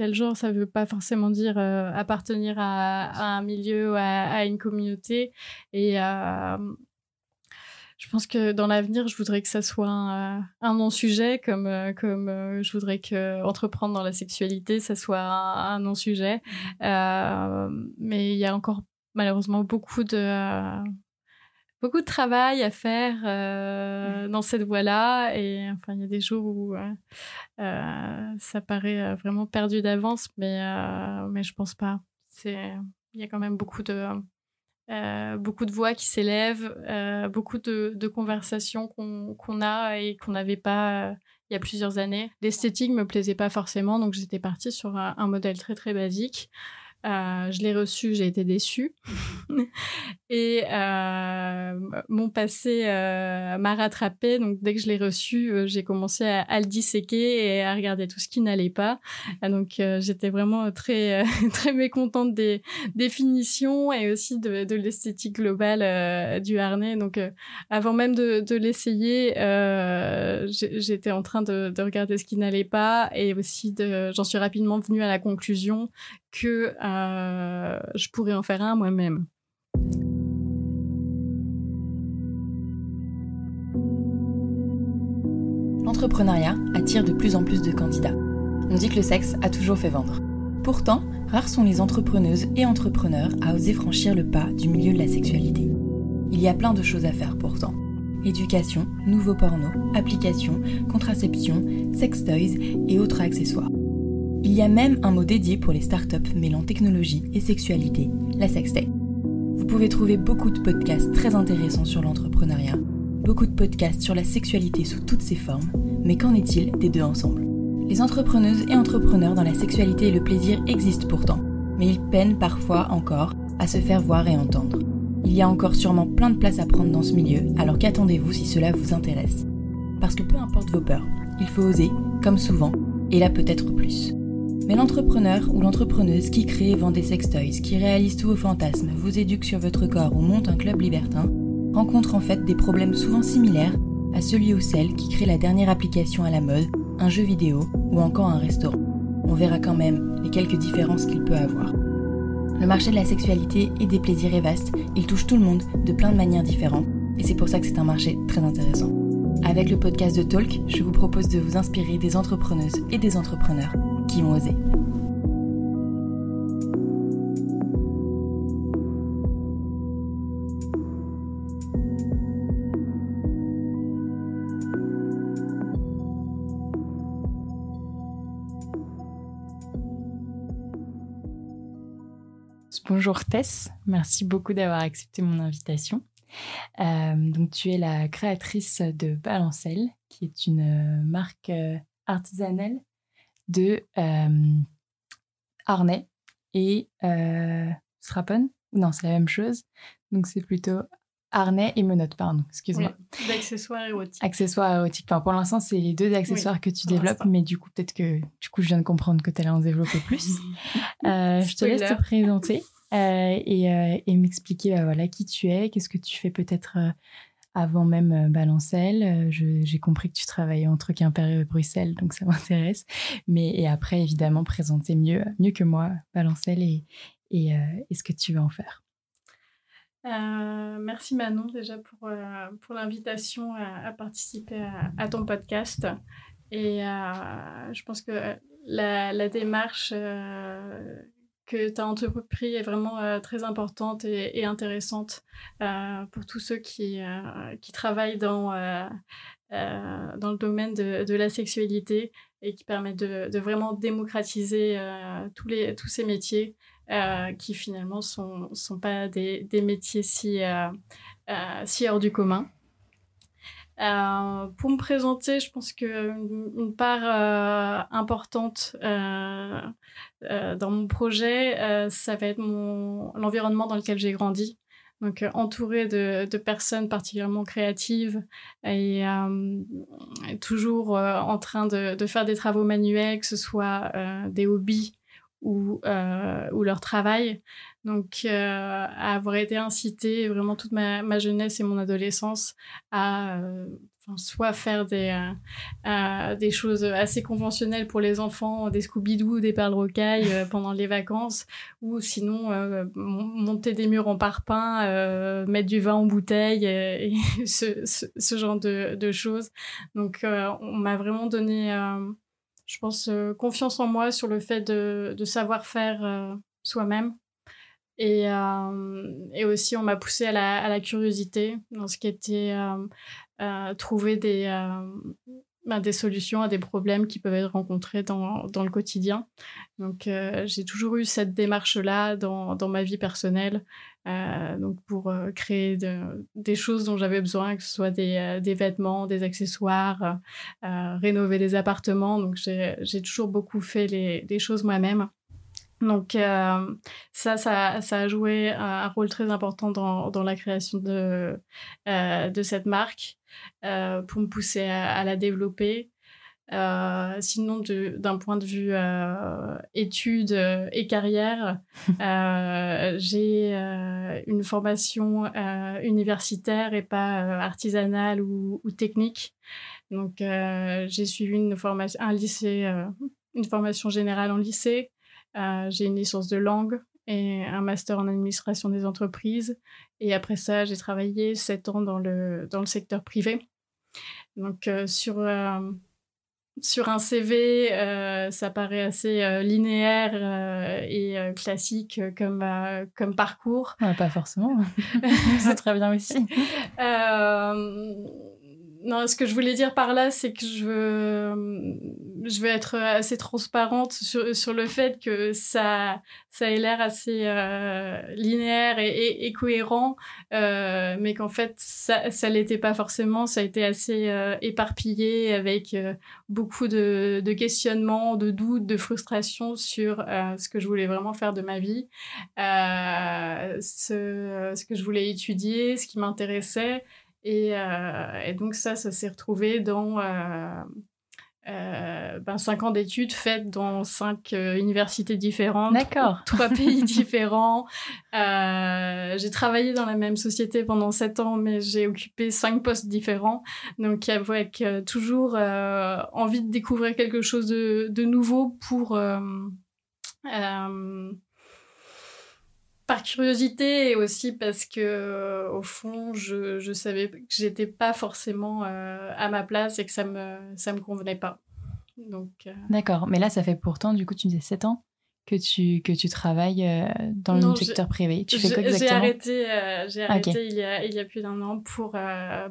tel genre, ça veut pas forcément dire appartenir à, un milieu ou à, une communauté. Et je pense que dans l'avenir, je voudrais que ça soit un, non-sujet, comme, comme je voudrais que entreprendre dans la sexualité, ça soit un, non-sujet. Mmh. mais il y a encore malheureusement beaucoup de beaucoup de travail à faire euh, mmh. dans cette voie-là. Et enfin, il y a des jours où euh, euh, ça paraît vraiment perdu d'avance, mais, mais je pense pas. C'est, il y a quand même beaucoup de, beaucoup de voix qui s'élèvent, beaucoup de, de conversations qu'on, qu'on a et qu'on n'avait pas il y a plusieurs années. L'esthétique me plaisait pas forcément, donc j'étais partie sur un modèle très très basique. Euh, je l'ai reçu, j'ai été déçue. et euh, mon passé euh, m'a rattrapé. Donc, dès que je l'ai reçu, j'ai commencé à, à, le disséquer et à regarder tout ce qui n'allait pas. Donc, j'étais vraiment très, très mécontente des définitions et aussi de, de l'esthétique globale du harnais. Donc, avant même de, de l'essayer, j'étais en train de, de, regarder ce qui n'allait pas et aussi j'en suis rapidement venue à la conclusion que euh, je pourrais en faire un moi-même. L'entrepreneuriat attire de plus en plus de candidats. On dit que le sexe a toujours fait vendre. Pourtant, rares sont les entrepreneuses et entrepreneurs à oser franchir le pas du milieu de la sexualité. Il y a plein de choses à faire pourtant. Éducation, nouveaux pornos, applications, contraception, sex toys et autres accessoires. Il y a même un mot dédié pour les startups mêlant technologie et sexualité, la sextech. Vous pouvez trouver beaucoup de podcasts très intéressants sur l'entrepreneuriat, beaucoup de podcasts sur la sexualité sous toutes ses formes, mais qu'en est-il des deux ensemble? Les entrepreneuses et entrepreneurs dans la sexualité et le plaisir existent pourtant, mais ils peinent parfois encore à se faire voir et entendre. Il y a encore sûrement plein de place à prendre dans ce milieu, alors qu'attendez-vous si cela vous intéresse? Parce que peu importe vos peurs, il faut oser, comme souvent, et là peut-être plus. Mais l'entrepreneur ou l'entrepreneuse qui crée et vend des sextoys, qui réalise tous vos fantasmes, vous éduque sur votre corps ou monte un club libertin, rencontre en fait des problèmes souvent similaires à celui ou celle qui crée la dernière application à la mode, un jeu vidéo ou encore un restaurant. On verra quand même les quelques différences qu'il peut avoir. Le marché de la sexualité et des plaisirs est vaste, il touche tout le monde de plein de manières différentes, et c'est pour ça que c'est un marché très intéressant. Avec le podcast de Talk, je vous propose de vous inspirer des entrepreneuses et des entrepreneurs ont osé. Bonjour Tess, merci beaucoup d'avoir accepté mon invitation. Euh, donc tu es la créatrice de Balancelle, qui est une euh, marque euh, artisanale de euh, harnais et euh, strapon. Non, c'est la même chose. Donc c'est plutôt harnais et menottes, pardon, excuse-moi. d'accessoires érotiques. Accessoires érotiques. Enfin, pour l'instant, c'est les deux accessoires que tu développes, mais du coup, peut-être que du coup, je viens de comprendre que tu allais en développer plus. euh, je te laisse te présenter euh, et, euh, et m'expliquer bah, voilà, qui tu es, qu'est-ce que tu fais peut-être avant même euh, Balancelle. Euh, j'ai compris que tu travaillais entre Quimper et Bruxelles, donc ça m'intéresse. Mais et après, évidemment, présenter mieux, mieux que moi Balancelle et, euh, et ce que tu veux en faire. Merci Manon déjà pour, pour l'invitation à, participer à, ton podcast. Et je pense que la démarche que tu as entrepris est vraiment euh, très importante et, intéressante euh, pour tous ceux qui, euh, qui travaillent dans, dans le domaine de, de, la sexualité et qui permettent de, de vraiment démocratiser tous, les, tous ces métiers qui finalement ne sont, sont pas des, des métiers si, si hors du commun. Euh, pour me présenter, je pense qu'une une part euh, importante euh, dans mon projet, ça va être l'environnement dans lequel j'ai grandi. Donc, entourée de, personnes particulièrement créatives et, toujours en train de, faire des travaux manuels, que ce soit des hobbies ou leur travail. Donc, euh, avoir été incitée vraiment toute ma, jeunesse et mon adolescence à euh, soit faire des, euh, euh, des choses assez conventionnelles pour les enfants, des Scooby-Doo, des perles rocailles euh, pendant les vacances, ou sinon monter des murs en parpaing, mettre du vin en bouteille, et, ce, ce, genre de, de, choses. Donc on m'a vraiment donné, je pense, confiance en moi sur le fait de, de savoir faire soi-même. Et, et, aussi, on m'a poussé à la, à la, curiosité dans ce qui était trouver des, euh, ben, des solutions à des problèmes qui peuvent être rencontrés dans, dans le quotidien. Donc, euh, j'ai toujours eu cette démarche-là dans, dans, ma vie personnelle, euh, donc pour créer des choses dont j'avais besoin, que ce soit des, des vêtements, des accessoires, rénover des appartements. Donc, j'ai toujours beaucoup fait les, les choses moi-même. Donc euh, ça, ça, ça, a joué un, rôle très important dans, dans la création de, euh, de cette marque euh, pour me pousser à, la développer. sinon, d'un point de vue études et carrière, j'ai une formation universitaire et pas artisanale ou, ou, technique. Donc, j'ai suivi une formation, un lycée, une formation générale en lycée, j'ai une licence de langue et un master en administration des entreprises. Et après ça, j'ai travaillé sept ans dans le, dans le secteur privé. Donc, euh, sur, euh, sur un CV, ça paraît assez linéaire et classique comme, comme parcours. pas forcément. C'est très bien aussi non, ce que je voulais dire par là, c'est que je veux, je veux être assez transparente sur, sur le fait que ça, ça ait l'air assez euh, linéaire et, et, cohérent, euh, mais qu'en fait, ça, ça l'était pas forcément. Ça a été assez euh, éparpillé avec euh, beaucoup de, de, questionnements, de doutes, de frustrations sur euh, ce que je voulais vraiment faire de ma vie, ce, ce que je voulais étudier, ce qui m'intéressait. Et, euh, et, donc ça, ça s'est retrouvé dans euh, euh, ben, cinq ans d'études faites dans cinq universités différentes, trois pays différents. j'ai travaillé dans la même société pendant sept ans, mais j'ai occupé cinq postes différents. Donc avec toujours envie de découvrir quelque chose de, de nouveau pour par curiosité et aussi parce que euh, au fond je, je savais que j'étais pas forcément euh, à ma place et que ça me ça me convenait pas. Donc euh, d'accord. Mais là ça fait pourtant du coup tu me disais 7 ans que tu que tu travailles dans le secteur privé. Tu fais quoi exactement j'ai arrêté j'ai arrêté il y a il y a plus d'un an pour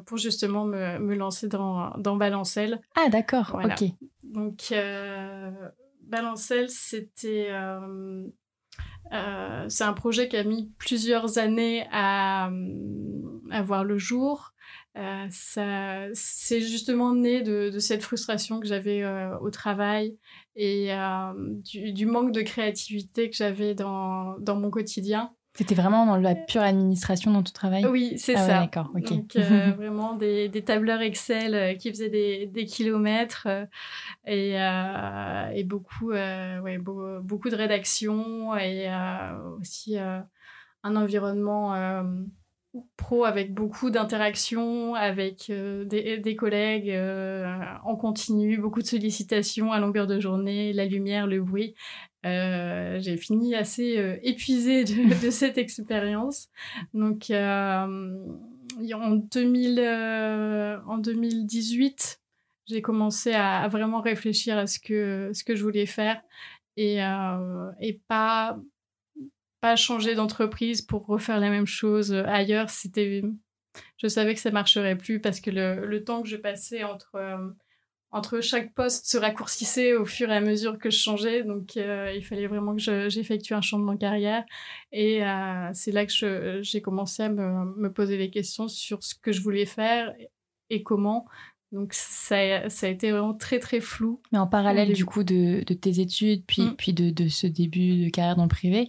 pour justement me, me lancer dans dans Balancelle ah d'accord. Ok. Donc Balancelle c'était euh, c'est un projet qui a mis plusieurs années à, euh, à voir le jour. Euh, ça, c'est justement né de, de, cette frustration que j'avais euh, au travail et du, du, manque de créativité que j'avais dans, dans mon quotidien. C'était vraiment dans la pure administration dans ton travail? Oui, c'est ah ça. Ouais, D'accord, ok. Donc, euh, vraiment des, des, tableurs Excel euh, qui faisaient des, des kilomètres euh, et, euh, et, beaucoup, euh, ouais, beaucoup de rédaction et aussi un environnement pro avec beaucoup d'interactions avec des, des, collègues en continu, beaucoup de sollicitations à longueur de journée, la lumière, le bruit. Euh, j'ai fini assez euh, épuisée de, de, cette expérience. Donc, euh, en, 2000, en 2018, j'ai commencé à, à, vraiment réfléchir à ce que, ce que je voulais faire et, et pas, pas changer d'entreprise pour refaire la même chose ailleurs. C'était, je savais que ça marcherait plus parce que le, le temps que je passais entre entre chaque poste se raccourcissait au fur et à mesure que je changeais. Donc, euh, il fallait vraiment que j'effectue un changement de carrière. Et euh, c'est là que j'ai commencé à me, me, poser des questions sur ce que je voulais faire et comment. Donc, ça, ça a été vraiment très, très flou. Mais en parallèle, du coup, de, de, tes études, puis, mm. puis de, de, ce début de carrière dans le privé,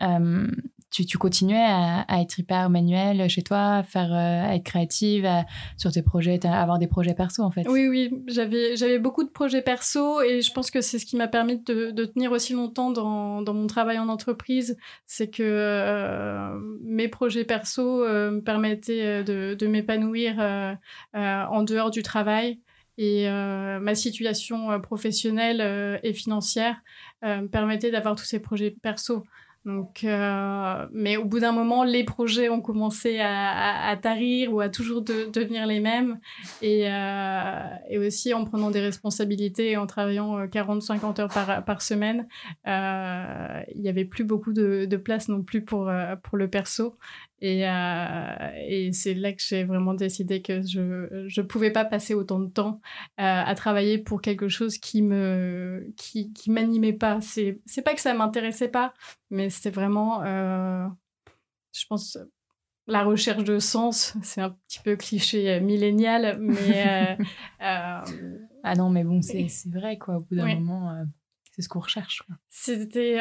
euh, tu, continuais à, être hyper manuel chez toi, à, à être créative sur tes projets, à avoir des projets perso en fait. Oui, oui, j'avais, beaucoup de projets perso et je pense que c'est ce qui m'a permis de, tenir aussi longtemps dans, dans, mon travail en entreprise. C'est que mes projets perso me permettaient de, de m'épanouir en dehors du travail. Et euh, ma situation euh, professionnelle euh, et financière me permettait d'avoir tous ces projets perso. Donc, mais au bout d'un moment, les projets ont commencé à, à, tarir ou à toujours devenir les mêmes. Et, et, aussi en prenant des responsabilités et en travaillant 40-50 heures par, par semaine, il n'y avait plus beaucoup de, de, place non plus pour, pour le perso. Et, euh, et c'est là que j'ai vraiment décidé que je ne pouvais pas passer autant de temps euh, à travailler pour quelque chose qui me qui, qui m'animait pas. C'est c'est pas que ça m'intéressait pas, mais c'était vraiment, euh, je pense, la recherche de sens. C'est un petit peu cliché millénial, mais ah non, mais bon, c'est vrai quoi. Au bout d'un moment c'est ce qu'on recherche. C'était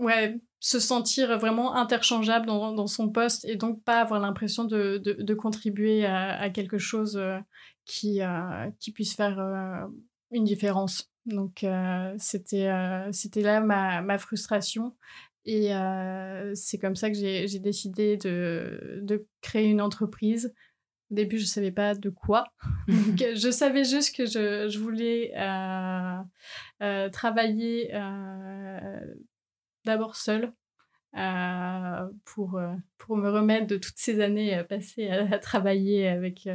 ouais, se sentir vraiment interchangeable dans, dans, son poste et donc pas avoir l'impression de, de, contribuer à, quelque chose euh, qui, euh, qui puisse faire euh, une différence. Donc c'était c'était là ma, ma, frustration et c'est comme ça que j'ai décidé de, de créer une entreprise au début, je ne savais pas de quoi. Donc, je savais juste que je, je voulais euh, euh, travailler euh, d'abord seule pour, pour me remettre de toutes ces années passées à, travailler avec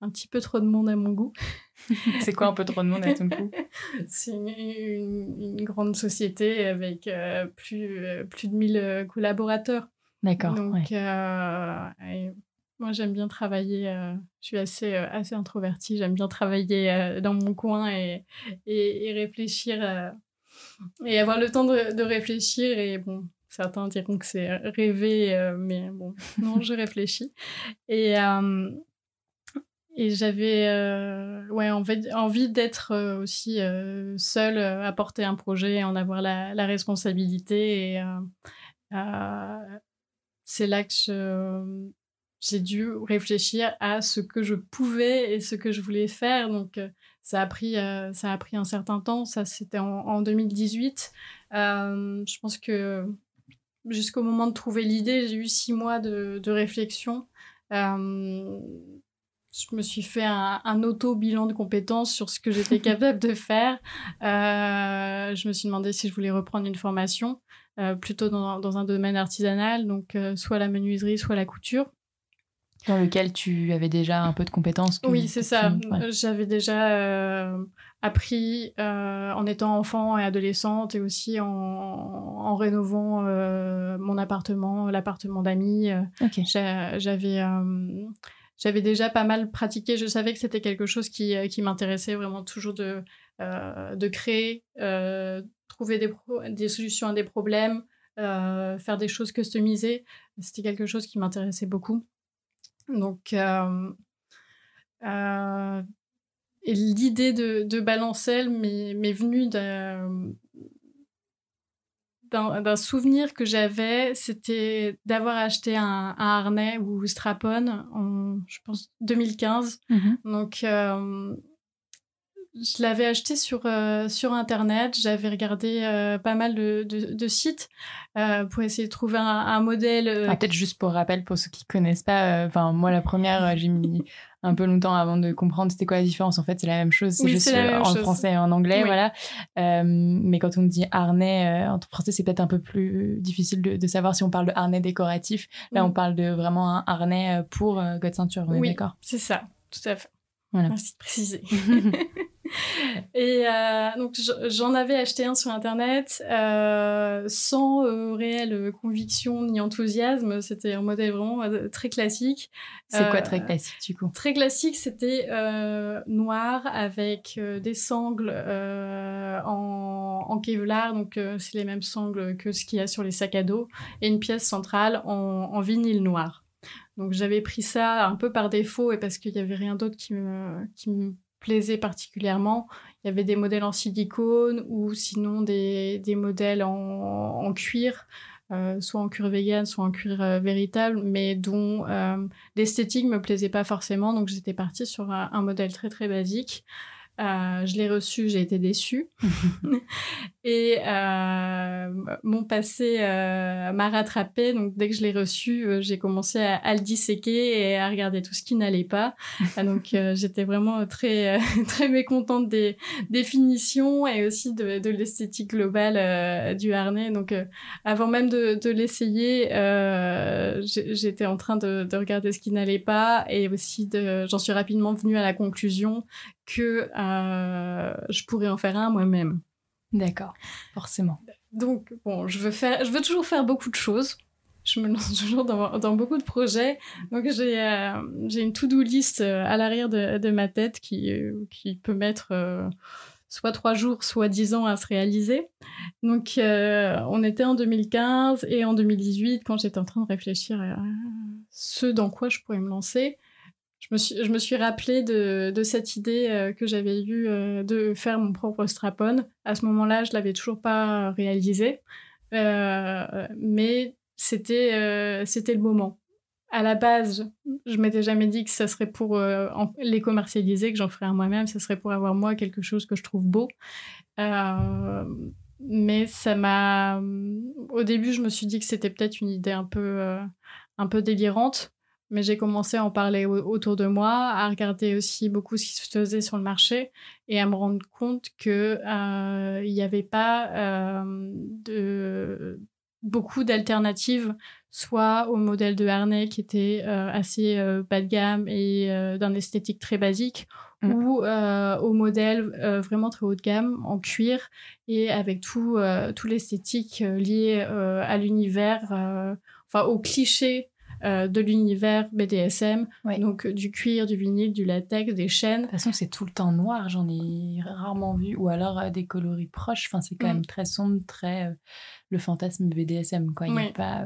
un petit peu trop de monde à mon goût. C'est quoi un peu trop de monde à ton goût? C'est une, une, grande société avec plus, plus de 1000 collaborateurs. D'accord. Donc, moi, j'aime bien travailler. Euh, je suis assez, euh, assez introvertie. J'aime bien travailler euh, dans mon coin et, et, réfléchir et avoir le temps de, réfléchir. Et bon, certains diront que c'est rêver, mais bon, non, je réfléchis. Et, et j'avais ouais, envie, d'être aussi seule à porter un projet, en avoir la, la responsabilité. Et c'est là que j'ai dû réfléchir à ce que je pouvais et ce que je voulais faire. Donc, euh, ça, a pris, euh, ça a pris un certain temps. Ça, c'était en, 2018. Euh, je pense que jusqu'au moment de trouver l'idée, j'ai eu six mois de, réflexion. je me suis fait un, auto-bilan de compétences sur ce que j'étais capable de faire. je me suis demandé si je voulais reprendre une formation, plutôt dans, dans, un domaine artisanal, donc soit la menuiserie, soit la couture dans lequel tu avais déjà un peu de compétences. oui, c'est ça. J'avais déjà euh, appris euh, en étant enfant et adolescente et aussi en, en rénovant euh, mon appartement, l'appartement d'amis. J'avais j'avais déjà pas mal pratiqué. Je savais que c'était quelque chose qui, qui m'intéressait vraiment toujours de, de créer, trouver des, des solutions à des problèmes, faire des choses customisées. C'était quelque chose qui m'intéressait beaucoup. Donc, l'idée de, de Balancelle m'est venue d'un souvenir que j'avais, c'était d'avoir acheté un, harnais ou strapon en, je pense, 2015. Mmh Donc, euh, je l'avais acheté sur, euh, sur Internet. J'avais regardé euh, pas mal de, de, sites euh, pour essayer de trouver un, modèle. Ah, peut-être juste pour rappel, pour ceux qui connaissent pas, enfin moi la première, j'ai mis un peu longtemps avant de comprendre c'était quoi la différence. En fait, c'est la même chose, c'est juste en français et en anglais, voilà. mais quand on dit harnais en français, c'est peut-être un peu plus difficile de, de, savoir si on parle de harnais décoratif. Là, on parle de vraiment un harnais pour God Ceinture, on est oui, d'accord C'est ça, tout à fait. Voilà. Merci de préciser. Et euh, donc j'en avais acheté un sur internet euh, sans euh, réelle conviction ni enthousiasme. C'était un modèle vraiment très classique. C'est quoi très classique du coup? Très classique, c'était noir avec des sangles en, en, Kevlar, donc c'est les mêmes sangles que ce qu'il y a sur les sacs à dos, et une pièce centrale en, en vinyle noir. Donc j'avais pris ça un peu par défaut et parce qu'il n'y avait rien d'autre qui me, qui me plaisait particulièrement. Il y avait des modèles en silicone ou sinon des, des modèles en, cuir. soit en cuir vegan, soit en cuir véritable, mais dont l'esthétique me plaisait pas forcément. Donc j'étais partie sur un, modèle très très basique. Euh, je l'ai reçu, j'ai été déçue. et euh, mon passé euh, m'a rattrapé. Donc, dès que je l'ai reçu, j'ai commencé à, le disséquer et à regarder tout ce qui n'allait pas. donc, j'étais vraiment très, très mécontente des définitions et aussi de, de l'esthétique globale du harnais. Donc, avant même de, de l'essayer, j'étais en train de, de, regarder ce qui n'allait pas et aussi j'en suis rapidement venue à la conclusion que euh, je pourrais en faire un moi-même. D'accord, forcément. Donc, bon, je veux, faire, je veux toujours faire beaucoup de choses. Je me lance toujours dans, dans beaucoup de projets. Donc, j'ai euh, une to-do list euh, à l'arrière de, de, ma tête qui, qui peut mettre soit trois jours, soit dix ans à se réaliser. Donc, on était en 2015 et en 2018, quand j'étais en train de réfléchir à ce dans quoi je pourrais me lancer, je me suis, je me suis rappelé de, de cette idée euh, que j'avais eue euh, de faire mon propre strapon. À ce moment-là, je l'avais toujours pas réalisé, euh, mais c'était c'était le moment. À la base, je m'étais jamais dit que ça serait pour les commercialiser, que j'en ferais un moi-même. Ça serait pour avoir moi quelque chose que je trouve beau. mais ça m'a. Au début, je me suis dit que c'était peut-être une idée un peu un peu délirante mais j'ai commencé à en parler autour de moi, à regarder aussi beaucoup ce qui se faisait sur le marché et à me rendre compte que euh, il n'y avait pas euh, de beaucoup d'alternatives, soit au modèle de harnais qui était euh, assez bas de gamme et d'un esthétique très basique, mmh. ou au modèle vraiment très haut de gamme en cuir et avec tout, tout l'esthétique lié à l'univers, enfin au cliché euh, de l'univers BDSM, donc euh, du cuir, du vinyle, du latex, des chaînes. De toute façon, c'est tout le temps noir, j'en ai rarement vu, ou alors euh, des coloris proches. Enfin, c'est quand mm. même très sombre, très le fantasme BDSM, quoi. Il a pas.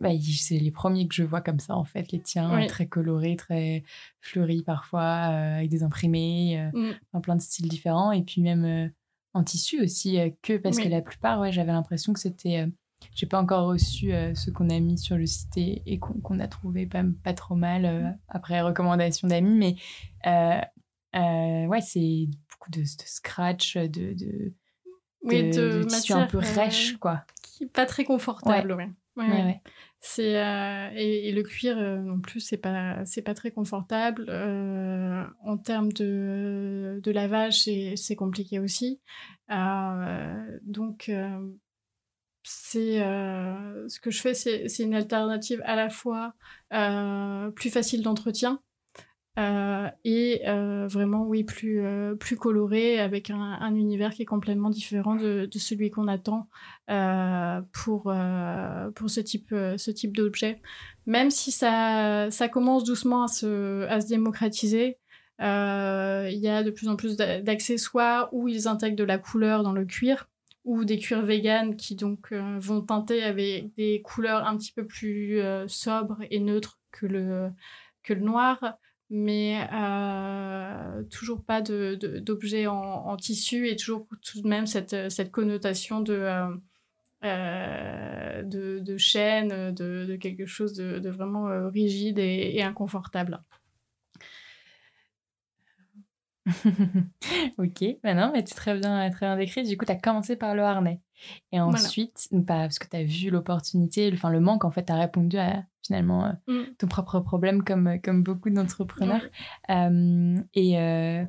Bah, c'est les premiers que je vois comme ça, en fait, les tiens, très colorés, très fleuris parfois, avec des imprimés, mm. plein de styles différents, et puis même en tissu aussi, que parce que la plupart, ouais, j'avais l'impression que c'était j'ai pas encore reçu euh, ce qu'on a mis sur le site et, qu'on a trouvé pas, pas trop mal euh, après recommandation d'amis. Mais euh, ouais, c'est beaucoup de, scratch, de, de, oui, de, tissu un peu rêche, quoi. Qui pas très confortable, ouais. ouais. C'est et, le cuir non plus, c'est pas c'est pas très confortable. en termes de, de lavage, c'est compliqué aussi. donc c'est euh, ce que je fais, c'est une alternative à la fois euh, plus facile d'entretien euh, et vraiment oui plus plus coloré avec un, univers qui est complètement différent de, celui qu'on attend pour pour ce type ce type d'objet. Même si ça ça commence doucement à se à se démocratiser. Il y a de plus en plus d'accessoires où ils intègrent de la couleur dans le cuir ou des cuirs véganes qui donc euh, vont teinter avec des couleurs un petit peu plus euh, sobres et neutres que le, que le noir, mais euh, toujours pas d'objets en, tissu et toujours tout de même cette, cette connotation de, de, de, chaîne, de, quelque chose de, vraiment rigide et inconfortable. ok, maintenant, mais tu très bien, très bien décrit. Du coup, tu as commencé par le harnais. Et ensuite, pas parce que tu as vu l'opportunité, enfin le manque, en fait, tu as répondu à finalement euh, mm. ton propre problème comme, comme beaucoup d'entrepreneurs. et euh,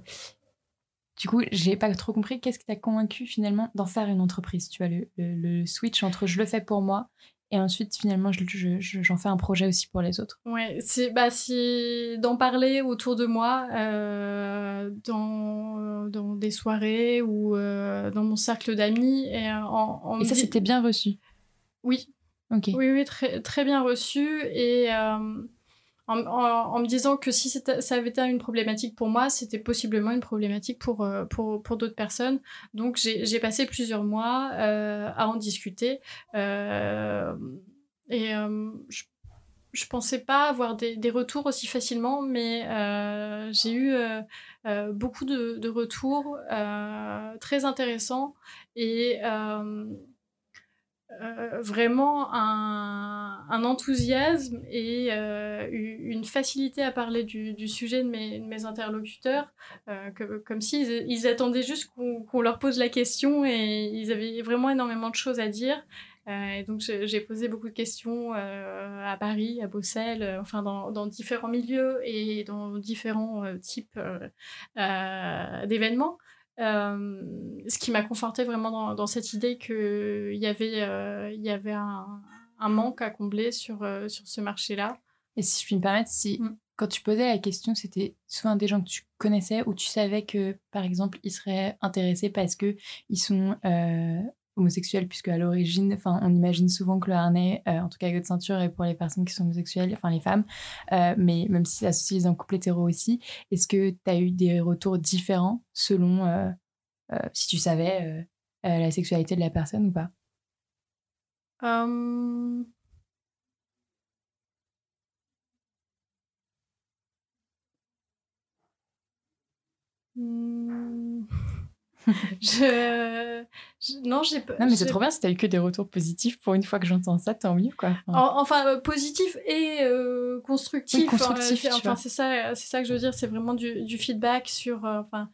du coup, j'ai pas trop compris qu'est-ce qui t'a convaincu finalement d'en faire une entreprise. Tu as le, le, switch entre je le fais pour moi et ensuite, finalement, j'en je, je, fais un projet aussi pour les autres. Ouais, c'est bah, d'en parler autour de moi, euh, dans, dans des soirées ou euh, dans mon cercle d'amis. Et, en, et ça, c'était bien reçu? Oui. Ok. Oui, oui, très, très bien reçu. Et euh, en, me disant que si ça avait été une problématique pour moi, c'était possiblement une problématique pour, euh, pour, pour d'autres personnes. Donc j'ai passé plusieurs mois euh, à en discuter. Euh, et je, je pensais pas avoir des, des retours aussi facilement, mais j'ai eu beaucoup de, de retours très intéressants. Et euh, vraiment un, un, enthousiasme et euh, une facilité à parler du, du sujet de mes, de mes interlocuteurs, euh, que, comme s'ils ils attendaient juste qu'on leur pose la question et ils avaient vraiment énormément de choses à dire. et donc j'ai posé beaucoup de questions à Paris, à Bruxelles, enfin dans, dans, différents milieux et dans différents types d'événements. Euh, ce qui m'a conforté vraiment dans, cette idée qu'il y avait, euh, il y avait un, manque à combler sur, euh, sur ce marché-là. Et si je puis me permettre, si mm. quand tu posais la question, c'était souvent des gens que tu connaissais ou tu savais que, par exemple, ils seraient intéressés parce que ils sont homosexuels, puisque à l'origine, enfin, on imagine souvent que le harnais, euh, en tout cas avec votre ceinture, est pour les personnes qui sont homosexuelles, enfin les femmes, euh, mais même si ça se en couple hétéro aussi, est-ce que tu as eu des retours différents selon euh, si tu savais la sexualité de la personne ou pas? Hum. je... Non, j'ai pas. Non, mais c'est trop bien si t'as eu que des retours positifs. Pour une fois que j'entends ça, tant mieux, quoi. Enfin, euh, positif et euh, constructif. constructif. enfin, c'est ça, c'est ça que je veux dire. C'est vraiment du, du, feedback sur, euh, enfin,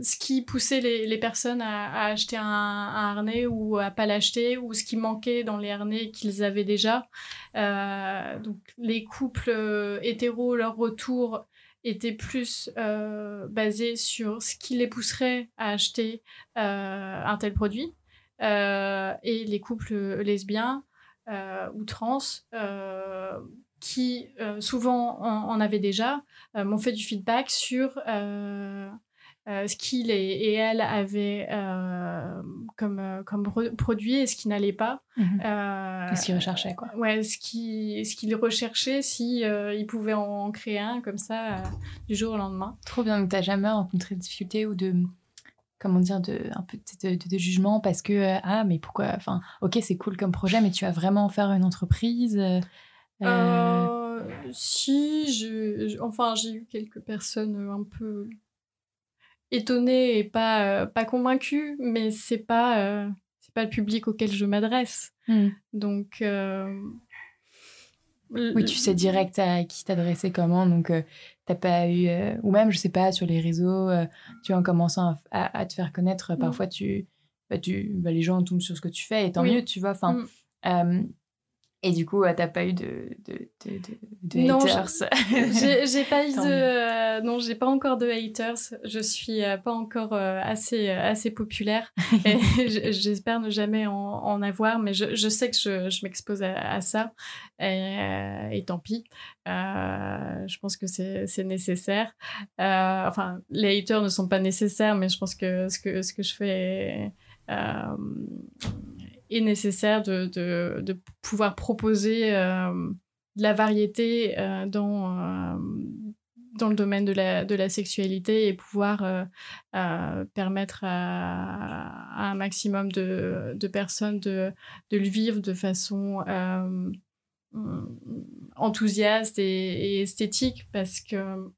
ce qui poussait les, les personnes à, acheter un, un, harnais ou à pas l'acheter, ou ce qui manquait dans les harnais qu'ils avaient déjà. donc, les couples hétéros, leur retour était plus euh, basé sur ce qui les pousserait à acheter euh, un tel produit. Euh, et les couples lesbiens ou trans, qui souvent en, en, avaient déjà, m'ont fait du feedback sur euh, ce qu'il et, elle avaient euh, comme, euh, comme produit et ce qui n'allait pas. Mhm. ce qu'ils recherchaient, quoi. Ouais, ce qu'ils ce recherchaient si ils pouvaient en créer un comme ça du jour au lendemain. Trop bien. Donc, t'as jamais rencontré de difficultés ou de comment dire de un peu de, de, jugement parce que ah mais pourquoi enfin ok c'est cool comme projet mais tu vas vraiment faire une entreprise si je, enfin j'ai eu quelques personnes un peu étonnée et pas, euh, pas convaincue, mais c'est pas, euh, c'est pas le public auquel je m'adresse. Hmm. Donc. Euh, oui, tu sais direct à qui t'adresser comment, donc t'as pas eu. ou même, je sais pas, sur les réseaux, tu vois, en commençant à, te faire connaître, hmm. parfois tu. Bah, tu bah, les gens tombent sur ce que tu fais et tant mieux, tu vois. Enfin. Hmm. Et du coup, t'as pas eu de, de, de, de, non, haters J'ai pas eu de. Euh, non, j'ai pas encore de haters. Je suis euh, pas encore euh, assez, assez populaire. J'espère ne jamais en, en, avoir, mais je, je sais que je, je m'expose à, ça. Et, et, tant pis. je pense que c'est nécessaire. enfin, les haters ne sont pas nécessaires, mais je pense que ce que, ce que je fais est nécessaire de, pouvoir proposer euh, de la variété euh, dans, euh, dans le domaine de la, sexualité et pouvoir permettre à, un maximum de, personnes de, de, le vivre de façon enthousiaste et, et, esthétique parce que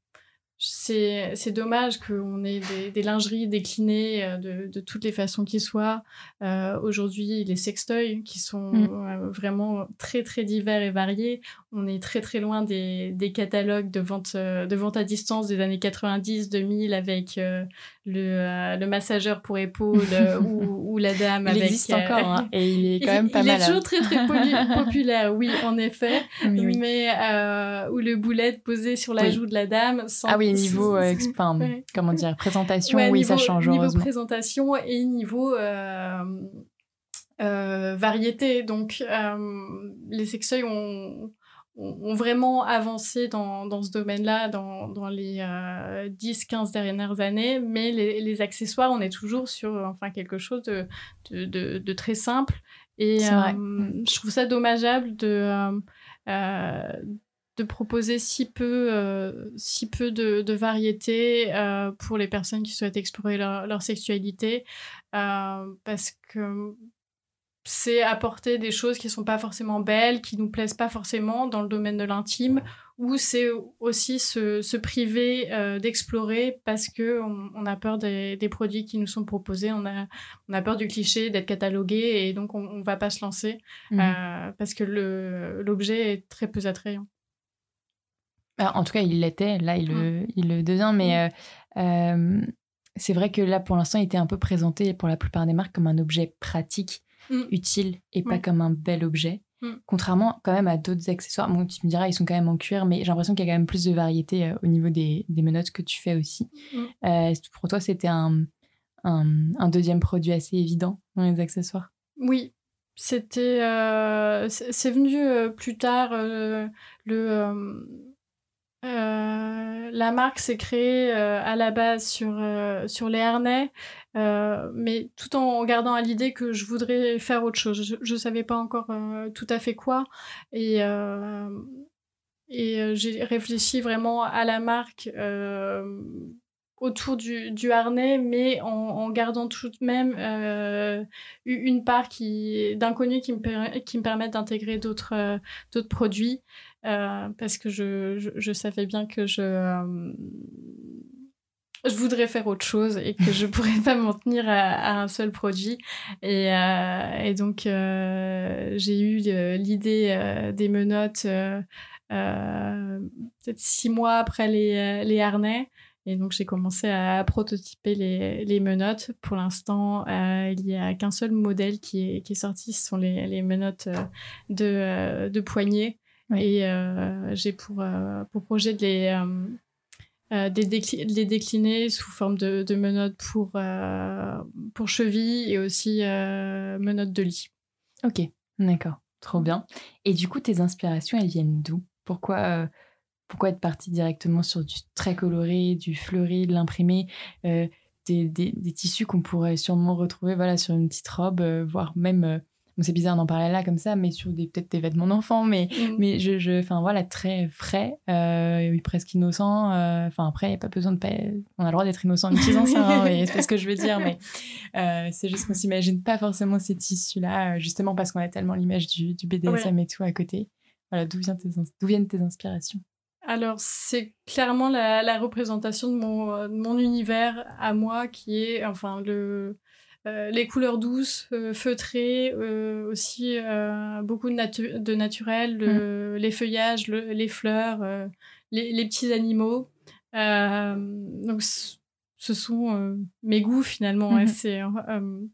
c'est dommage qu'on ait des, des, lingeries déclinées euh, de, de, toutes les façons qui soient. Euh, Aujourd'hui, les sextoys qui sont mm. euh, vraiment très très divers et variés. On est très très loin des, des catalogues de vente, euh, de vente à distance des années 90-2000 avec le, le, massageur pour épaules ou, ou, la dame il avec... existe encore hein, et il est quand même pas il mal. Il est toujours très très populaire, oui, en effet. Mais où le boulet posé sur la joue de la dame sans ah oui, niveau, euh, comment dire, présentation, oui, ça change Niveau présentation et niveau euh, euh, variété. Donc, les sextoys ont, ont, vraiment avancé dans, dans ce domaine-là dans, dans, les 10-15 dernières années, mais les, les, accessoires, on est toujours sur enfin, quelque chose de, de, de, très simple. Et je trouve ça dommageable de de proposer si peu, euh, si peu de, de variété euh, pour les personnes qui souhaitent explorer leur, leur sexualité, euh, parce que c'est apporter des choses qui sont pas forcément belles, qui nous plaisent pas forcément dans le domaine de l'intime, ou c'est aussi se, priver euh, d'explorer parce que on, a peur des, produits qui nous sont proposés, on a, on a peur du cliché d'être catalogué et donc on, on va pas se lancer mmh. euh, parce que l'objet est très peu attrayant. Ah, en tout cas, il l'était, là il, le, il le devient, mais euh, c'est vrai que là pour l'instant il était un peu présenté pour la plupart des marques comme un objet pratique Mm. utile et pas comme un bel objet. Mm. Contrairement quand même à d'autres accessoires. Bon, tu me diras, ils sont quand même en cuir, mais j'ai l'impression qu'il y a quand même plus de variété euh, au niveau des, des, menottes que tu fais aussi. Mm. Euh, pour toi, c'était un, un, deuxième produit assez évident dans les accessoires? Oui, c'était. Euh, c'est venu plus tard. le euh, la marque s'est créée euh, à la base sur, euh, sur les harnais, mais tout en gardant à l'idée que je voudrais faire autre chose. Je ne savais pas encore tout à fait quoi. Et, et j'ai réfléchi vraiment à la marque autour du, du, harnais, mais en, gardant tout de même une part d'inconnu qui, me, qui me permet d'intégrer d'autres produits. Euh, parce que je, je, savais bien que je, euh, je voudrais faire autre chose et que je pourrais pas m'en tenir à, un seul produit. Et, euh, et donc, j'ai eu l'idée des menottes peut-être six mois après les, les harnais. Et donc, j'ai commencé à prototyper les, les menottes. Pour l'instant, il n'y a qu'un seul modèle qui est, qui est sorti. Ce sont les, les menottes de, de poignée et euh, j'ai pour, euh, pour projet de les, euh, les décliner sous forme de, de menottes pour, pour cheville et aussi menottes de lit. Ok, d'accord, trop bien. Et du coup, tes inspirations, elles viennent d'où? Pourquoi pourquoi être partie directement sur du très coloré, du fleuri, de l'imprimé, des, des, des, tissus qu'on pourrait sûrement retrouver voilà, sur une petite robe, voire même c'est bizarre d'en parler là comme ça, mais sur des peut-être des vêtements d'enfant, mais mm. mais je, je, enfin voilà, très frais, euh, presque innocent. Euh, enfin après, il y a pas besoin de, on a le droit d'être innocent en utilisant ça, hein, c'est ce que je veux dire, mais euh, c'est juste qu'on s'imagine pas forcément ces tissus-là, justement parce qu'on a tellement l'image du, du, BDSM et tout à côté. Voilà, d'où viennent tes, d'où viennent tes inspirations? Alors, c'est clairement la, la, représentation de mon, de mon univers à moi qui est, enfin, le, les couleurs douces, euh, feutrées, euh, aussi beaucoup de, de naturel, mm. les feuillages, les fleurs, les, petits animaux. donc, ce sont mes goûts finalement. Mm-hmm.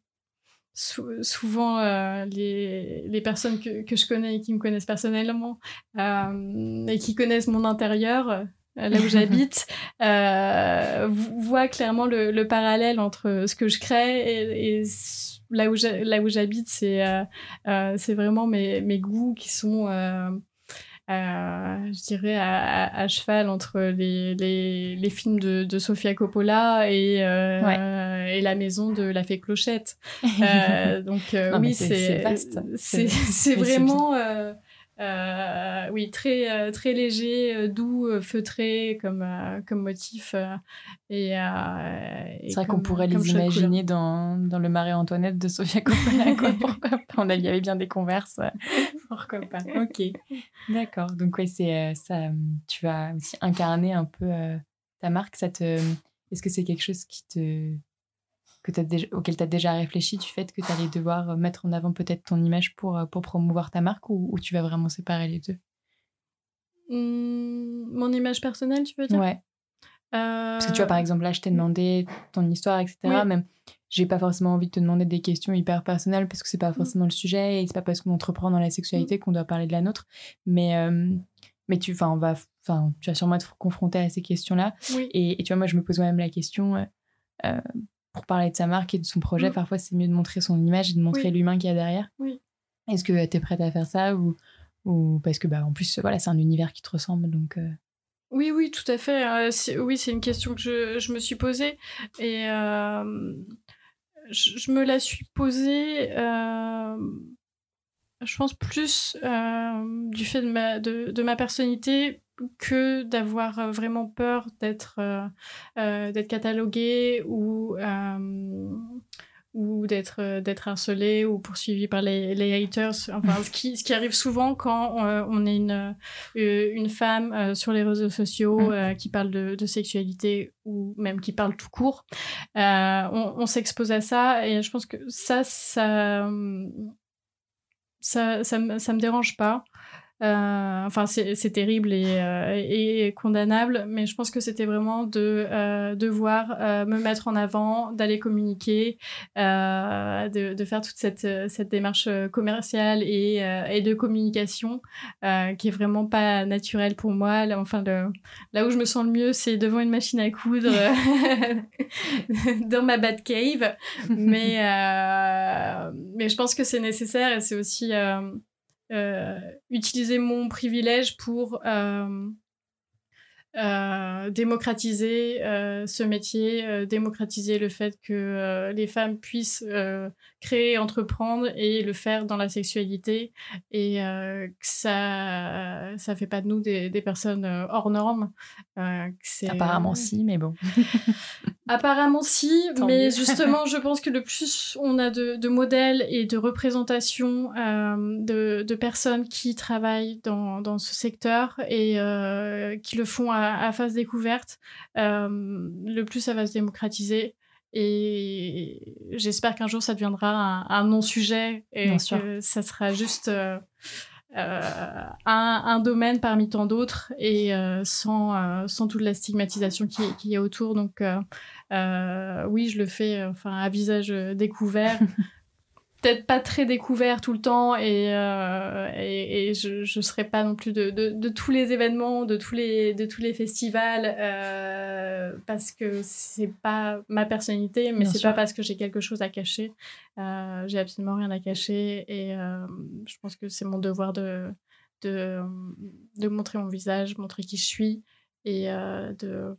c'est souvent les, les, personnes que, que, je connais et qui me connaissent personnellement et qui connaissent mon intérieur euh, là où j'habite, euh, voit clairement le, le, parallèle entre ce que je crée et, et là où j'habite, c'est euh, euh, c'est vraiment mes, mes, goûts qui sont, euh, je dirais, à, à, cheval entre les, les, les films de, de, Sofia Coppola et, et la maison de la fée Clochette. donc oui, c'est c'est vraiment euh, oui, très, euh, très léger, euh, doux, feutré comme, comme motif. et, c'est vrai qu'on pourrait les imaginer dans, dans, le Marie-Antoinette de Sofia Coppola. Pourquoi pas? On il y avait bien des converses. Pourquoi pas? Ok, d'accord. Donc oui, c'est ça. Tu vas aussi incarner un peu ta marque. Ça te... Est-ce que c'est quelque chose qui te que as déjà, auquel tu as déjà réfléchi du fait que tu allais devoir euh, mettre en avant peut-être ton image pour, euh, pour promouvoir ta marque ou, tu vas vraiment séparer les deux? Mmh, Mon image personnelle, tu veux dire? Ouais. Parce que tu vois, par exemple, là, je t'ai demandé ton histoire, etc. Oui. Même, j'ai pas forcément envie de te demander des questions hyper personnelles parce que c'est pas mmh. forcément le sujet et c'est pas parce qu'on entreprend dans la sexualité mmh. qu'on doit parler de la nôtre. Mais, mais tu, on va, tu vas sûrement être confronté à ces questions-là. Et, tu vois, moi, je me pose même la question euh, pour parler de sa marque et de son projet, mm. parfois c'est mieux de montrer son image et de montrer l'humain qu'il y a derrière. Oui. Est-ce que tu es prête à faire ça ou, ou parce que bah en plus voilà, c'est un univers qui te ressemble donc euh. Oui, oui, tout à fait. Euh, oui, c'est une question que je, je, me suis posée et euh, je, me la suis posée, je pense, plus du fait de ma, de, de ma personnalité que d'avoir euh, vraiment peur d'être euh, euh, d'être catalogué ou ou d'être d'être harcelé ou poursuivi par les, les haters. Enfin, ce qui ce qui arrive souvent quand on est une une femme sur les réseaux sociaux mm. qui parle de, de, sexualité ou même qui parle tout court. on, on s'expose à ça et je pense que ça ça ça, ça, me, ça me dérange pas. Euh, enfin, c'est terrible euh, et, condamnable, mais je pense que c'était vraiment de euh, devoir me mettre en avant, d'aller communiquer, de, faire toute cette, cette démarche commerciale et, et de communication qui est vraiment pas naturelle pour moi. Là, enfin, là où je me sens le mieux, c'est devant une machine à coudre dans ma bad cave. Mais, mais je pense que c'est nécessaire et c'est aussi utiliser mon privilège pour euh, démocratiser euh, ce métier, euh, démocratiser le fait que les femmes puissent créer, entreprendre et le faire dans la sexualité et que ça ça fait pas de nous des, des personnes hors normes. Apparemment si, mais bon. Apparemment si, mais justement je pense que le plus on a de, de modèles et de représentations de, de, personnes qui travaillent dans, dans ce secteur et qui le font à à, phase découverte, euh, le plus ça va se démocratiser. Et j'espère qu'un jour ça deviendra un, non-sujet et que ça sera juste euh, euh, un, domaine parmi tant d'autres et sans, sans toute la stigmatisation qui, qui y a autour. Donc oui, je le fais enfin à visage découvert. peut-être pas très découvert tout le temps et, euh, et, je ne serai pas non plus de, de, de, tous les événements, de tous les, de tous les festivals euh, parce que c'est pas ma personnalité, mais c'est pas parce que j'ai quelque chose à cacher. Euh, j'ai absolument rien à cacher et je pense que c'est mon devoir de, de, de montrer mon visage, montrer qui je suis et de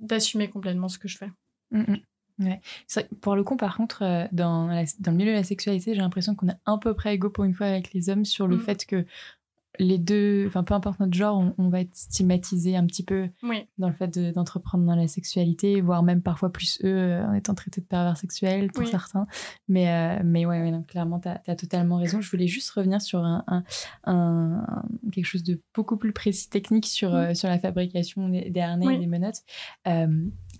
d'assumer complètement ce que je fais. Mm, mm. Ouais. pour le coup, par contre, euh, dans, dans le milieu de la sexualité, j'ai l'impression qu'on est à peu près égaux pour une fois avec les hommes sur le mm. fait que les deux, enfin peu importe notre genre, on, va être stigmatisé un petit peu dans le fait d'entreprendre dans la sexualité, voire même parfois plus eux euh, en étant traités de pervers sexuels pour certains. Mais, euh, mais ouais, ouais clairement, tu as, totalement raison. Je voulais juste revenir sur un, un, quelque chose de beaucoup plus précis, technique sur, mm. sur la fabrication des, des harnais et des menottes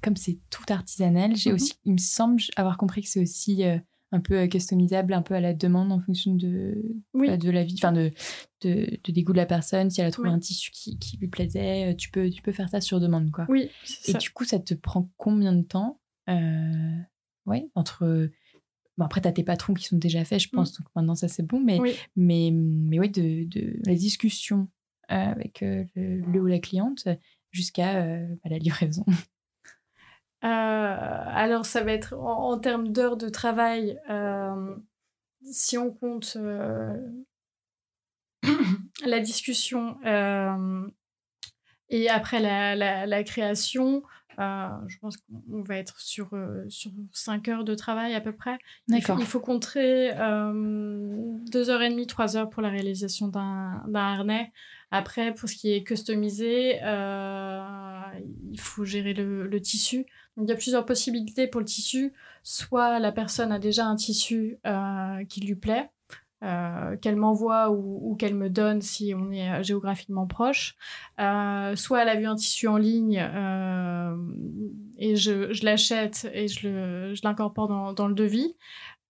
comme c'est tout artisanal, j'ai mhm. aussi, il me semble avoir compris que c'est aussi euh, un peu euh, customisable, un peu à la demande en fonction de, bah, de la vie, enfin de, de, de, des goûts de la personne. Si elle a trouvé un tissu qui, qui, lui plaisait, euh, tu peux, tu peux faire ça sur demande, quoi. Oui. Et du coup, ça te prend combien de temps euh, Ouais, entre. Bon, après, tu as tes patrons qui sont déjà faits, je pense, mm. donc maintenant ça c'est bon, mais, mais, mais ouais, de, de la discussion avec le, ou la cliente jusqu'à bah, la livraison. Euh, alors, ça va être en, termes d'heures de travail, euh, si on compte euh, la discussion et après la, création, je pense qu'on va être sur, sur 5 heures de travail à peu près. D'accord. Il, faut compter 2h30, 3 heures pour la réalisation d'un harnais. Après, pour ce qui est customisé, il faut gérer le tissu il y a plusieurs possibilités pour le tissu. Soit la personne a déjà un tissu euh, qui lui plaît, euh, qu'elle m'envoie ou, qu'elle me donne si on est euh, géographiquement proche. soit elle a vu un tissu en ligne et je, l'achète et je l'incorpore dans, le devis.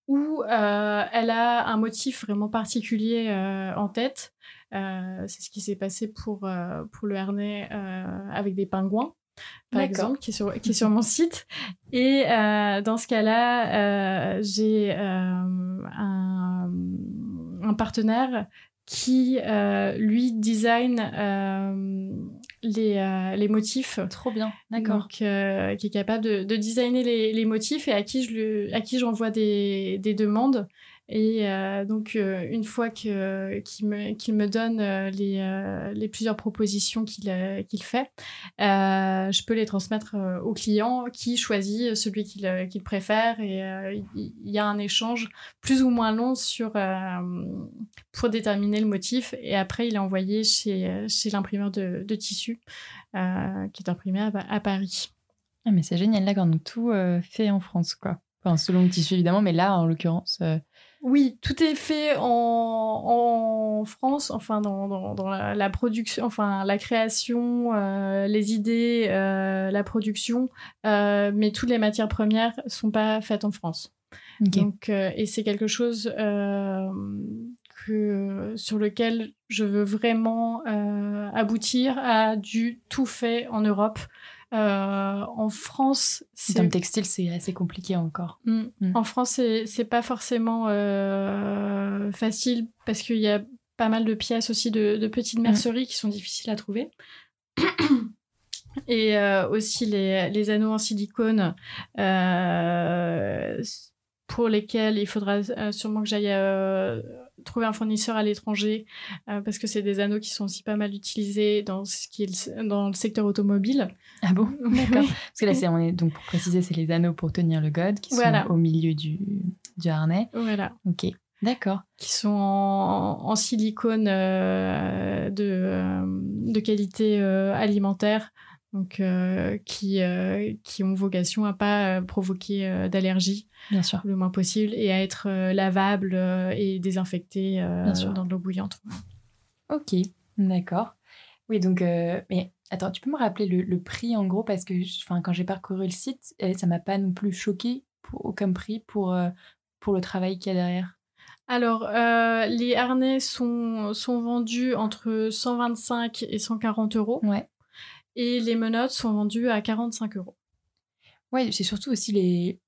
Ou elle a un motif vraiment particulier en tête. C'est ce qui s'est passé pour, pour le harnais avec des pingouins par exemple, qui est, sur, qui est sur mon site. Et euh, dans ce cas-là, euh, j'ai euh, un, un, partenaire qui, lui, design les, les motifs. Trop bien, d'accord. qui est capable de, de designer les, les, motifs et à qui je à qui j'envoie des, des demandes et euh, donc, euh, une fois qu'il me, qu'il me donne euh, les, les, plusieurs propositions qu'il qu'il fait, je peux les transmettre au client qui choisit celui qu'il préfère. Et il y, a un échange plus ou moins long sur, pour déterminer le motif. Et après, il est envoyé chez, chez l'imprimeur de, de tissu, qui est imprimé à, Paris. Ah, mais c'est génial, là, quand on tout fait en France, quoi Enfin, selon le tissu évidemment, mais là, en l'occurrence. Oui, tout est fait en, France, enfin dans, la, production, enfin la création, euh, les idées, euh, la production, euh, mais toutes les matières premières sont pas faites en France. Donc, et c'est quelque chose que, sur lequel je veux vraiment aboutir à du tout fait en Europe. Euh, en France, c'est un textile, c'est assez compliqué encore. Mm. Mm. En France, c'est pas forcément euh, facile parce qu'il y a pas mal de pièces aussi de, petites mm. merceries qui sont difficiles à trouver. Et euh, aussi les, les, anneaux en silicone pour lesquels il faudra sûrement que j'aille trouver un fournisseur à l'étranger euh, parce que c'est des anneaux qui sont aussi pas mal utilisés dans ce qui est le, dans le secteur automobile. Ah bon? D'accord. Parce que là, c'est, on est, donc pour préciser, c'est les anneaux pour tenir le god qui sont au milieu du, du harnais. Voilà. Ok. D'accord. Qui sont en, silicone euh, de, euh, de qualité alimentaire donc qui, qui ont vocation à pas provoquer d'allergie Bien sûr. le moins possible et à être lavable et désinfecté dans de l'eau bouillante. Ok, d'accord. Oui, donc, mais attends, tu peux me rappeler le, prix en gros parce que quand j'ai parcouru le site, ça m'a pas non plus choqué pour, comme prix pour, pour le travail qu'il y a derrière. Alors, les harnais sont, sont vendus entre 125 et 140 euros. Ouais. Et les menottes sont vendues à 45 euros. Ouais, c'est surtout aussi les.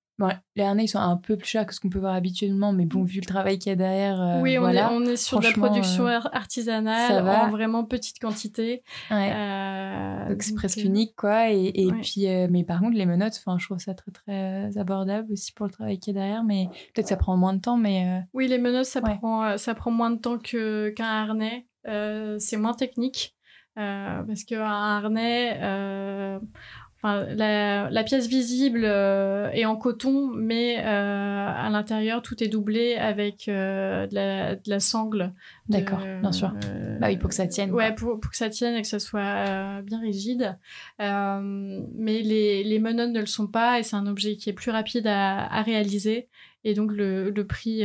les harnais ils sont un peu plus chers que ce qu'on peut voir habituellement, mais bon, vu le travail qu'il y a derrière. Euh, oui, on, est, on, est, sur de la production euh, artisanale en vraiment petite quantité. Ouais. Euh, donc c'est presque unique, quoi. Et, et puis, mais par contre, les menottes, je trouve ça très très abordable aussi pour le travail qu'il y a derrière, mais peut-être que ça prend moins de temps, mais. Oui, les menottes, ça, prend, ça prend moins de temps qu'un harnais. c'est moins technique. Euh, parce qu'un harnais, euh, enfin, la, pièce visible euh, est en coton, mais à l'intérieur, tout est doublé avec de la, de, la, sangle. D'accord, bien sûr. bah oui, pour que ça tienne. Ouais, pour, pour, que ça tienne et que ça soit bien rigide. mais les, les menottes ne le sont pas et c'est un objet qui est plus rapide à, à réaliser. Et donc, le, le prix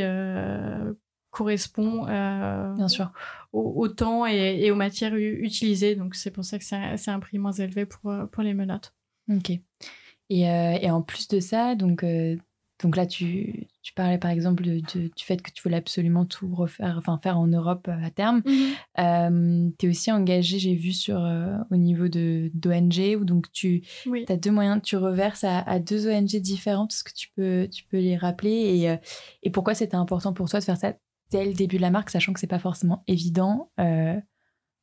correspond euh, Bien sûr. Au, temps et, aux matières utilisées. Donc, c'est pour ça que c'est un prix moins élevé pour, euh, pour les menottes. Ok. Et, euh, et en plus de ça, donc, donc là, tu, tu, parlais par exemple de, du fait que tu voulais absolument tout refaire, enfin faire en Europe à terme. Mhm. tu es aussi engagé, j'ai vu, sur, au niveau d'ONG, où donc tu as deux moyens, tu reverses à, à, deux ONG différentes. Est-ce que tu peux, tu peux les rappeler et, et pourquoi c'était important pour toi de faire ça dès le début de la marque, sachant que c'est pas forcément évident, euh,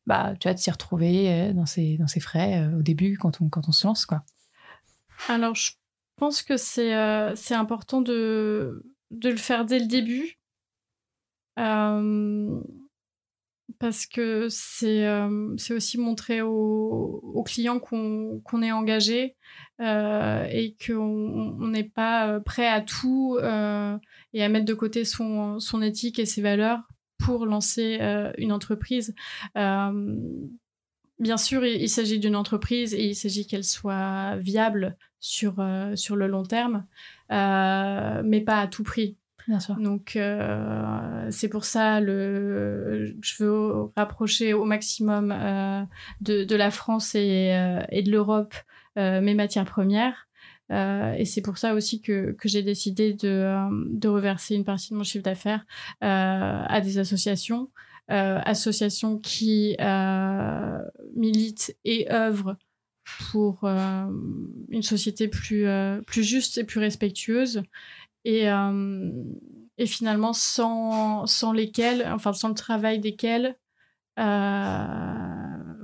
bah, tu vas de s'y retrouver euh, dans ses, dans frais euh, au début quand on, quand on se lance. Quoi. Alors, je pense que c'est c'est important de, de le faire dès le début. Parce que c'est c'est aussi montrer aux, clients qu'on est engagé et qu'on n'est pas prêt à tout et à mettre de côté son, son éthique et ses valeurs pour lancer euh, une entreprise. Euh, bien sûr, il, s'agit d'une entreprise et il s'agit qu'elle soit viable sur, euh, sur le long terme, mais pas à tout prix. Donc, c'est pour ça le je veux rapprocher au maximum de, de, la France et, et de l'Europe mes matières premières. Euh, et c'est pour ça aussi que, que j'ai décidé de, euh, de, reverser une partie de mon chiffre d'affaires euh, à des associations, associations qui militent et œuvrent pour une société plus, plus juste et plus respectueuse. Et, et finalement, sans, sans lesquelles, enfin sans le travail desquelles,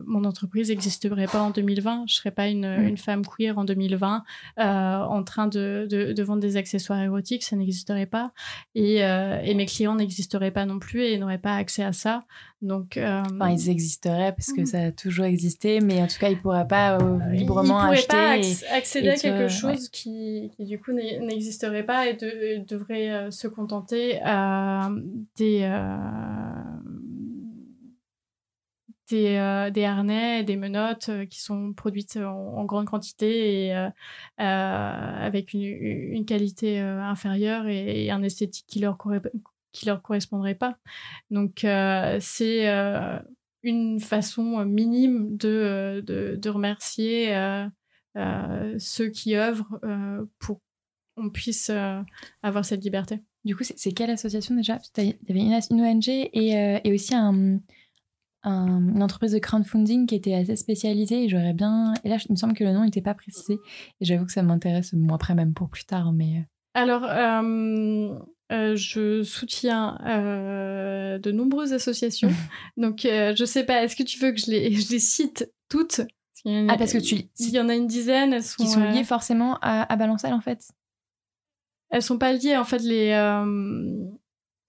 mon entreprise n'existerait pas en 2020. Je serais pas une, mm. une femme queer en 2020 euh, en train de, de, vendre des accessoires érotiques. Ça n'existerait pas. Et, euh, et mes clients n'existeraient pas non plus et n'auraient pas accès à ça. Donc, euh, enfin, ils existeraient parce que mm. ça a toujours existé, mais en tout cas, ils ne pourraient pas librement ils acheter. pas accéder à quelque chose qui, qui, du coup, n'existerait pas et, de, devrait se contenter des des, des, harnais, des menottes qui sont produites en, grande quantité et avec une, qualité inférieure et, un esthétique qui leur, qui leur correspondrait pas. Donc, c'est une façon minime de, de, de remercier ceux qui œuvrent pour qu'on puisse avoir cette liberté. Du coup, c'est quelle association déjà? Il y avait une, une ONG et, et aussi un, une entreprise de crowdfunding qui était assez spécialisée et j'aurais bien. Et là, il me semble que le nom n'était pas précisé et j'avoue que ça m'intéresse, moi après, même pour plus tard. Mais... Euh. Alors, euh, euh, je soutiens de nombreuses associations. Donc, je sais pas, est-ce que tu veux que je les, je les cite toutes? Ah, parce que tu. Il y en a une dizaine. Elles sont, qui sont liées forcément à, à Balançal, en fait Elles sont pas liées, en fait, les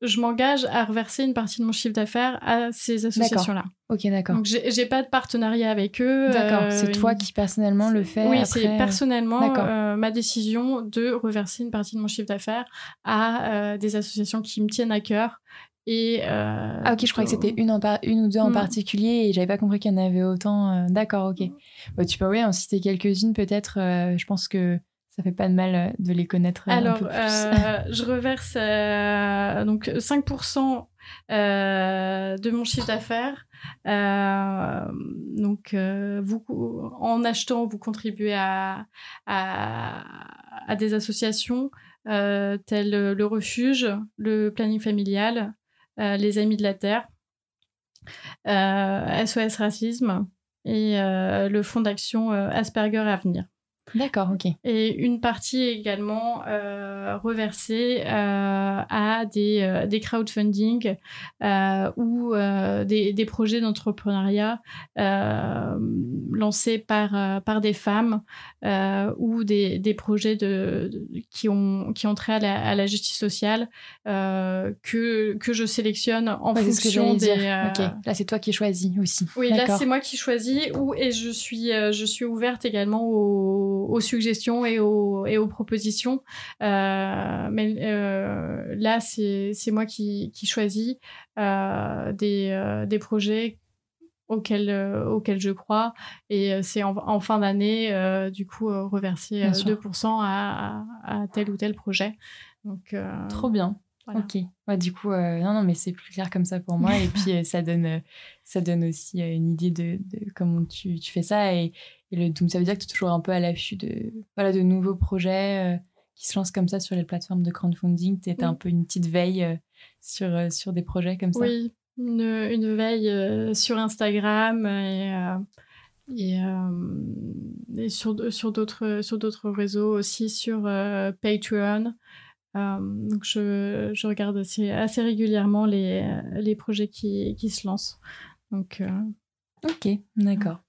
je m'engage à reverser une partie de mon chiffre d'affaires à ces associations-là. Ok, d'accord. Donc, j'ai pas de partenariat avec eux. D'accord, euh, c'est toi qui personnellement le fais Oui, c'est personnellement euh, ma décision de reverser une partie de mon chiffre d'affaires à euh, des associations qui me tiennent à cœur. Et, ah ok, je croyais que c'était une, en une ou deux en hmm. particulier et j'avais pas compris qu'il y en avait autant. D'accord, ok. Bah, tu peux oui, en citer quelques-unes peut-être. je pense que ça fait pas de mal euh, de les connaître Alors, un peu plus. Euh, je reverse euh, donc 5% de mon chiffre d'affaires. donc, vous, en achetant, vous contribuez à, à, des associations telles le Refuge, le Planning Familial, les Amis de la Terre, SOS Racisme et le Fonds d'action Asperger Avenir. D'accord, ok. Et une partie également euh, reversée euh, à des, euh, des crowdfunding euh, ou euh, des, des, projets d'entrepreneuriat lancés par, par des femmes ou des, des projets de, qui, ont, qui ont trait à la, à la justice sociale que, que je sélectionne en fonction des... Ok, là c'est toi qui choisis aussi. Oui, là c'est moi qui choisis ou, et je suis, je suis ouverte également aux aux, suggestions et aux, et aux propositions. Euh, mais euh, là, c'est moi qui, qui choisis euh, des, des projets auxquels, auxquels je crois. Et c'est en, fin d'année, du coup, reverser 2% à, à, tel ou tel projet. Donc, Trop bien. Ok. du coup, non, non, mais c'est plus clair comme ça pour moi. et puis, ça donne, ça donne aussi une idée de, de comment tu, tu, fais ça. Et, et le, donc, ça veut dire que tu es toujours un peu à l'affût de, voilà, de nouveaux projets euh, qui se lancent comme ça sur les plateformes de crowdfunding. Tu es un peu une petite veille euh, sur, euh, sur des projets comme ça. Oui, une, une veille sur Instagram et, et, et, sur, sur d'autres réseaux aussi, sur Patreon. Donc, je, je regarde assez, assez régulièrement les, les projets qui, qui se lancent. Donc, ok, d'accord.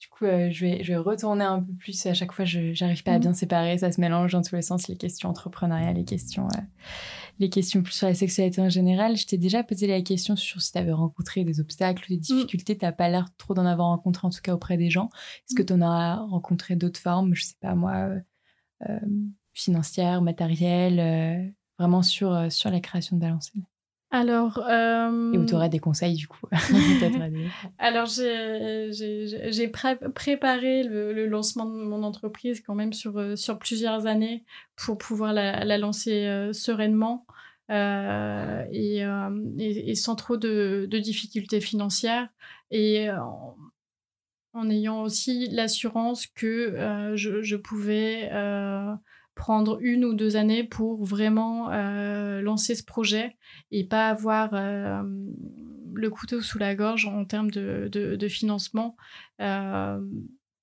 Du coup, euh, je, vais, je vais retourner un peu plus. À chaque fois, je n'arrive pas à mhm. bien séparer. Ça se mélange dans tous les sens, les questions entrepreneuriales, les questions, euh, les questions plus sur la sexualité en général. Je t'ai déjà posé la question sur si tu avais rencontré des obstacles, des mm. difficultés. Tu n'as pas l'air trop d'en avoir rencontré, en tout cas auprès des gens. Est-ce que mm. tu en as rencontré d'autres formes? Je sais pas, moi, euh, financières, matérielles, vraiment sur, sur la création de Balancine alors. Euh... Et où tu aurais des conseils, du coup Alors, j'ai préparé le, lancement de mon entreprise quand même sur, euh, sur plusieurs années pour pouvoir la, la lancer euh, sereinement euh, et, euh, et, et, sans trop de, de difficultés financières. Et en, en ayant aussi l'assurance que je, je, pouvais prendre une ou deux années pour vraiment euh, lancer ce projet et pas avoir euh, le couteau sous la gorge en termes de, de, financement, euh,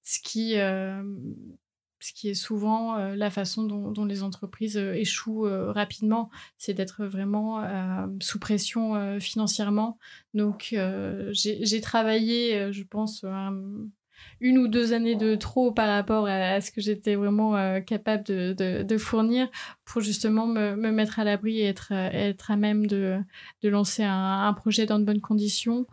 ce, qui, ce qui est souvent la façon dont, dont les entreprises échouent rapidement, c'est d'être vraiment sous pression financièrement. Donc j'ai travaillé, je pense, une ou deux années de trop par rapport à, ce que j'étais vraiment euh, capable de, de, fournir pour justement me, me mettre à l'abri et être, être à même de, de lancer un, un, projet dans de bonnes conditions.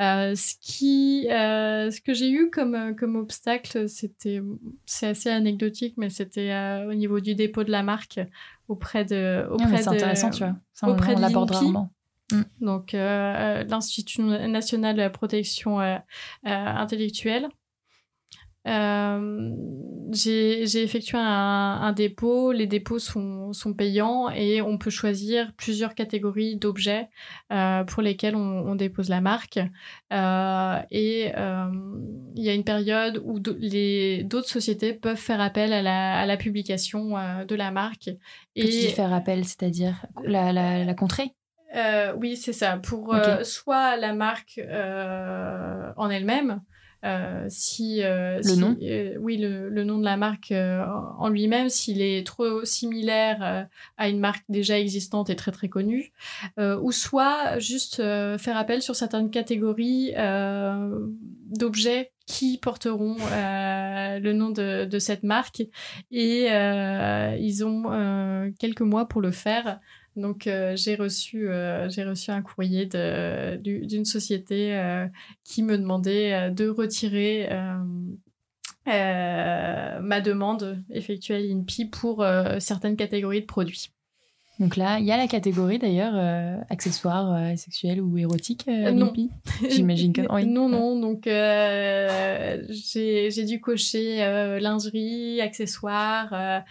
Euh, ce, qui, euh, ce que j'ai eu comme, comme obstacle, c'était, c'est assez anecdotique, mais c'était au niveau du dépôt de la marque auprès de. Auprès c'est intéressant, tu vois. Ça, on, auprès l'aborde rarement. Mm. Donc, l'Institut national de la protection intellectuelle. Euh, j'ai effectué un, dépôt. Les dépôts sont, sont, payants et on peut choisir plusieurs catégories d'objets euh, pour lesquels on, dépose la marque. Euh, et il y a une période où d'autres sociétés peuvent faire appel à la, à la publication de la marque. Et faire appel, c'est-à-dire la, la, la contrée? Oui, c'est ça. Pour soit la marque en elle-même, euh, si, euh, le nom euh, oui le, le, nom de la marque en lui-même s'il est trop similaire à une marque déjà existante et très très connue ou soit juste faire appel sur certaines catégories d'objets qui porteront le nom de, de, cette marque. Et ils ont quelques mois pour le faire donc euh, j'ai reçu euh, reçu un courrier d'une société euh, qui me demandait de retirer ma demande effectuée à l'INPI pour certaines catégories de produits. Donc là, il y a la catégorie d'ailleurs euh, accessoires euh, sexuels ou érotiques euh, non. J'imagine que oui. Non, non. Donc j'ai dû cocher lingerie, accessoires,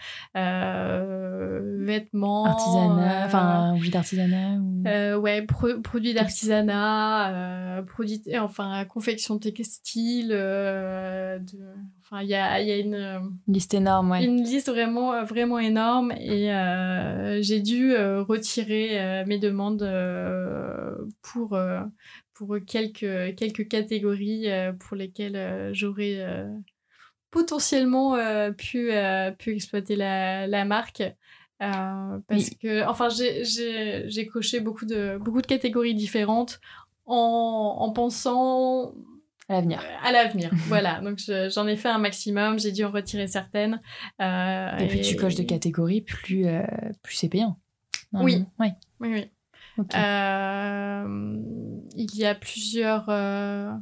vêtements, artisanat, enfin objet d'artisanat. Ou... ouais, produits d'artisanat, produits, enfin confection textile. De... Enfin, il y a, y a une, liste énorme, ouais. Une liste vraiment, vraiment énorme et j'ai dû euh, retirer euh, mes demandes euh, pour, pour quelques, quelques catégories pour lesquelles j'aurais potentiellement pu, pu exploiter la, la marque. parce que, enfin, j'ai coché beaucoup de, beaucoup de catégories différentes en, en pensant à l'avenir. À l'avenir, voilà. Donc j'en ai fait un maximum, j'ai dû en retirer certaines. et, plus tu coches de catégories, plus, plus c'est payant. Oui. oui. Oui, euh, il y a plusieurs, euh,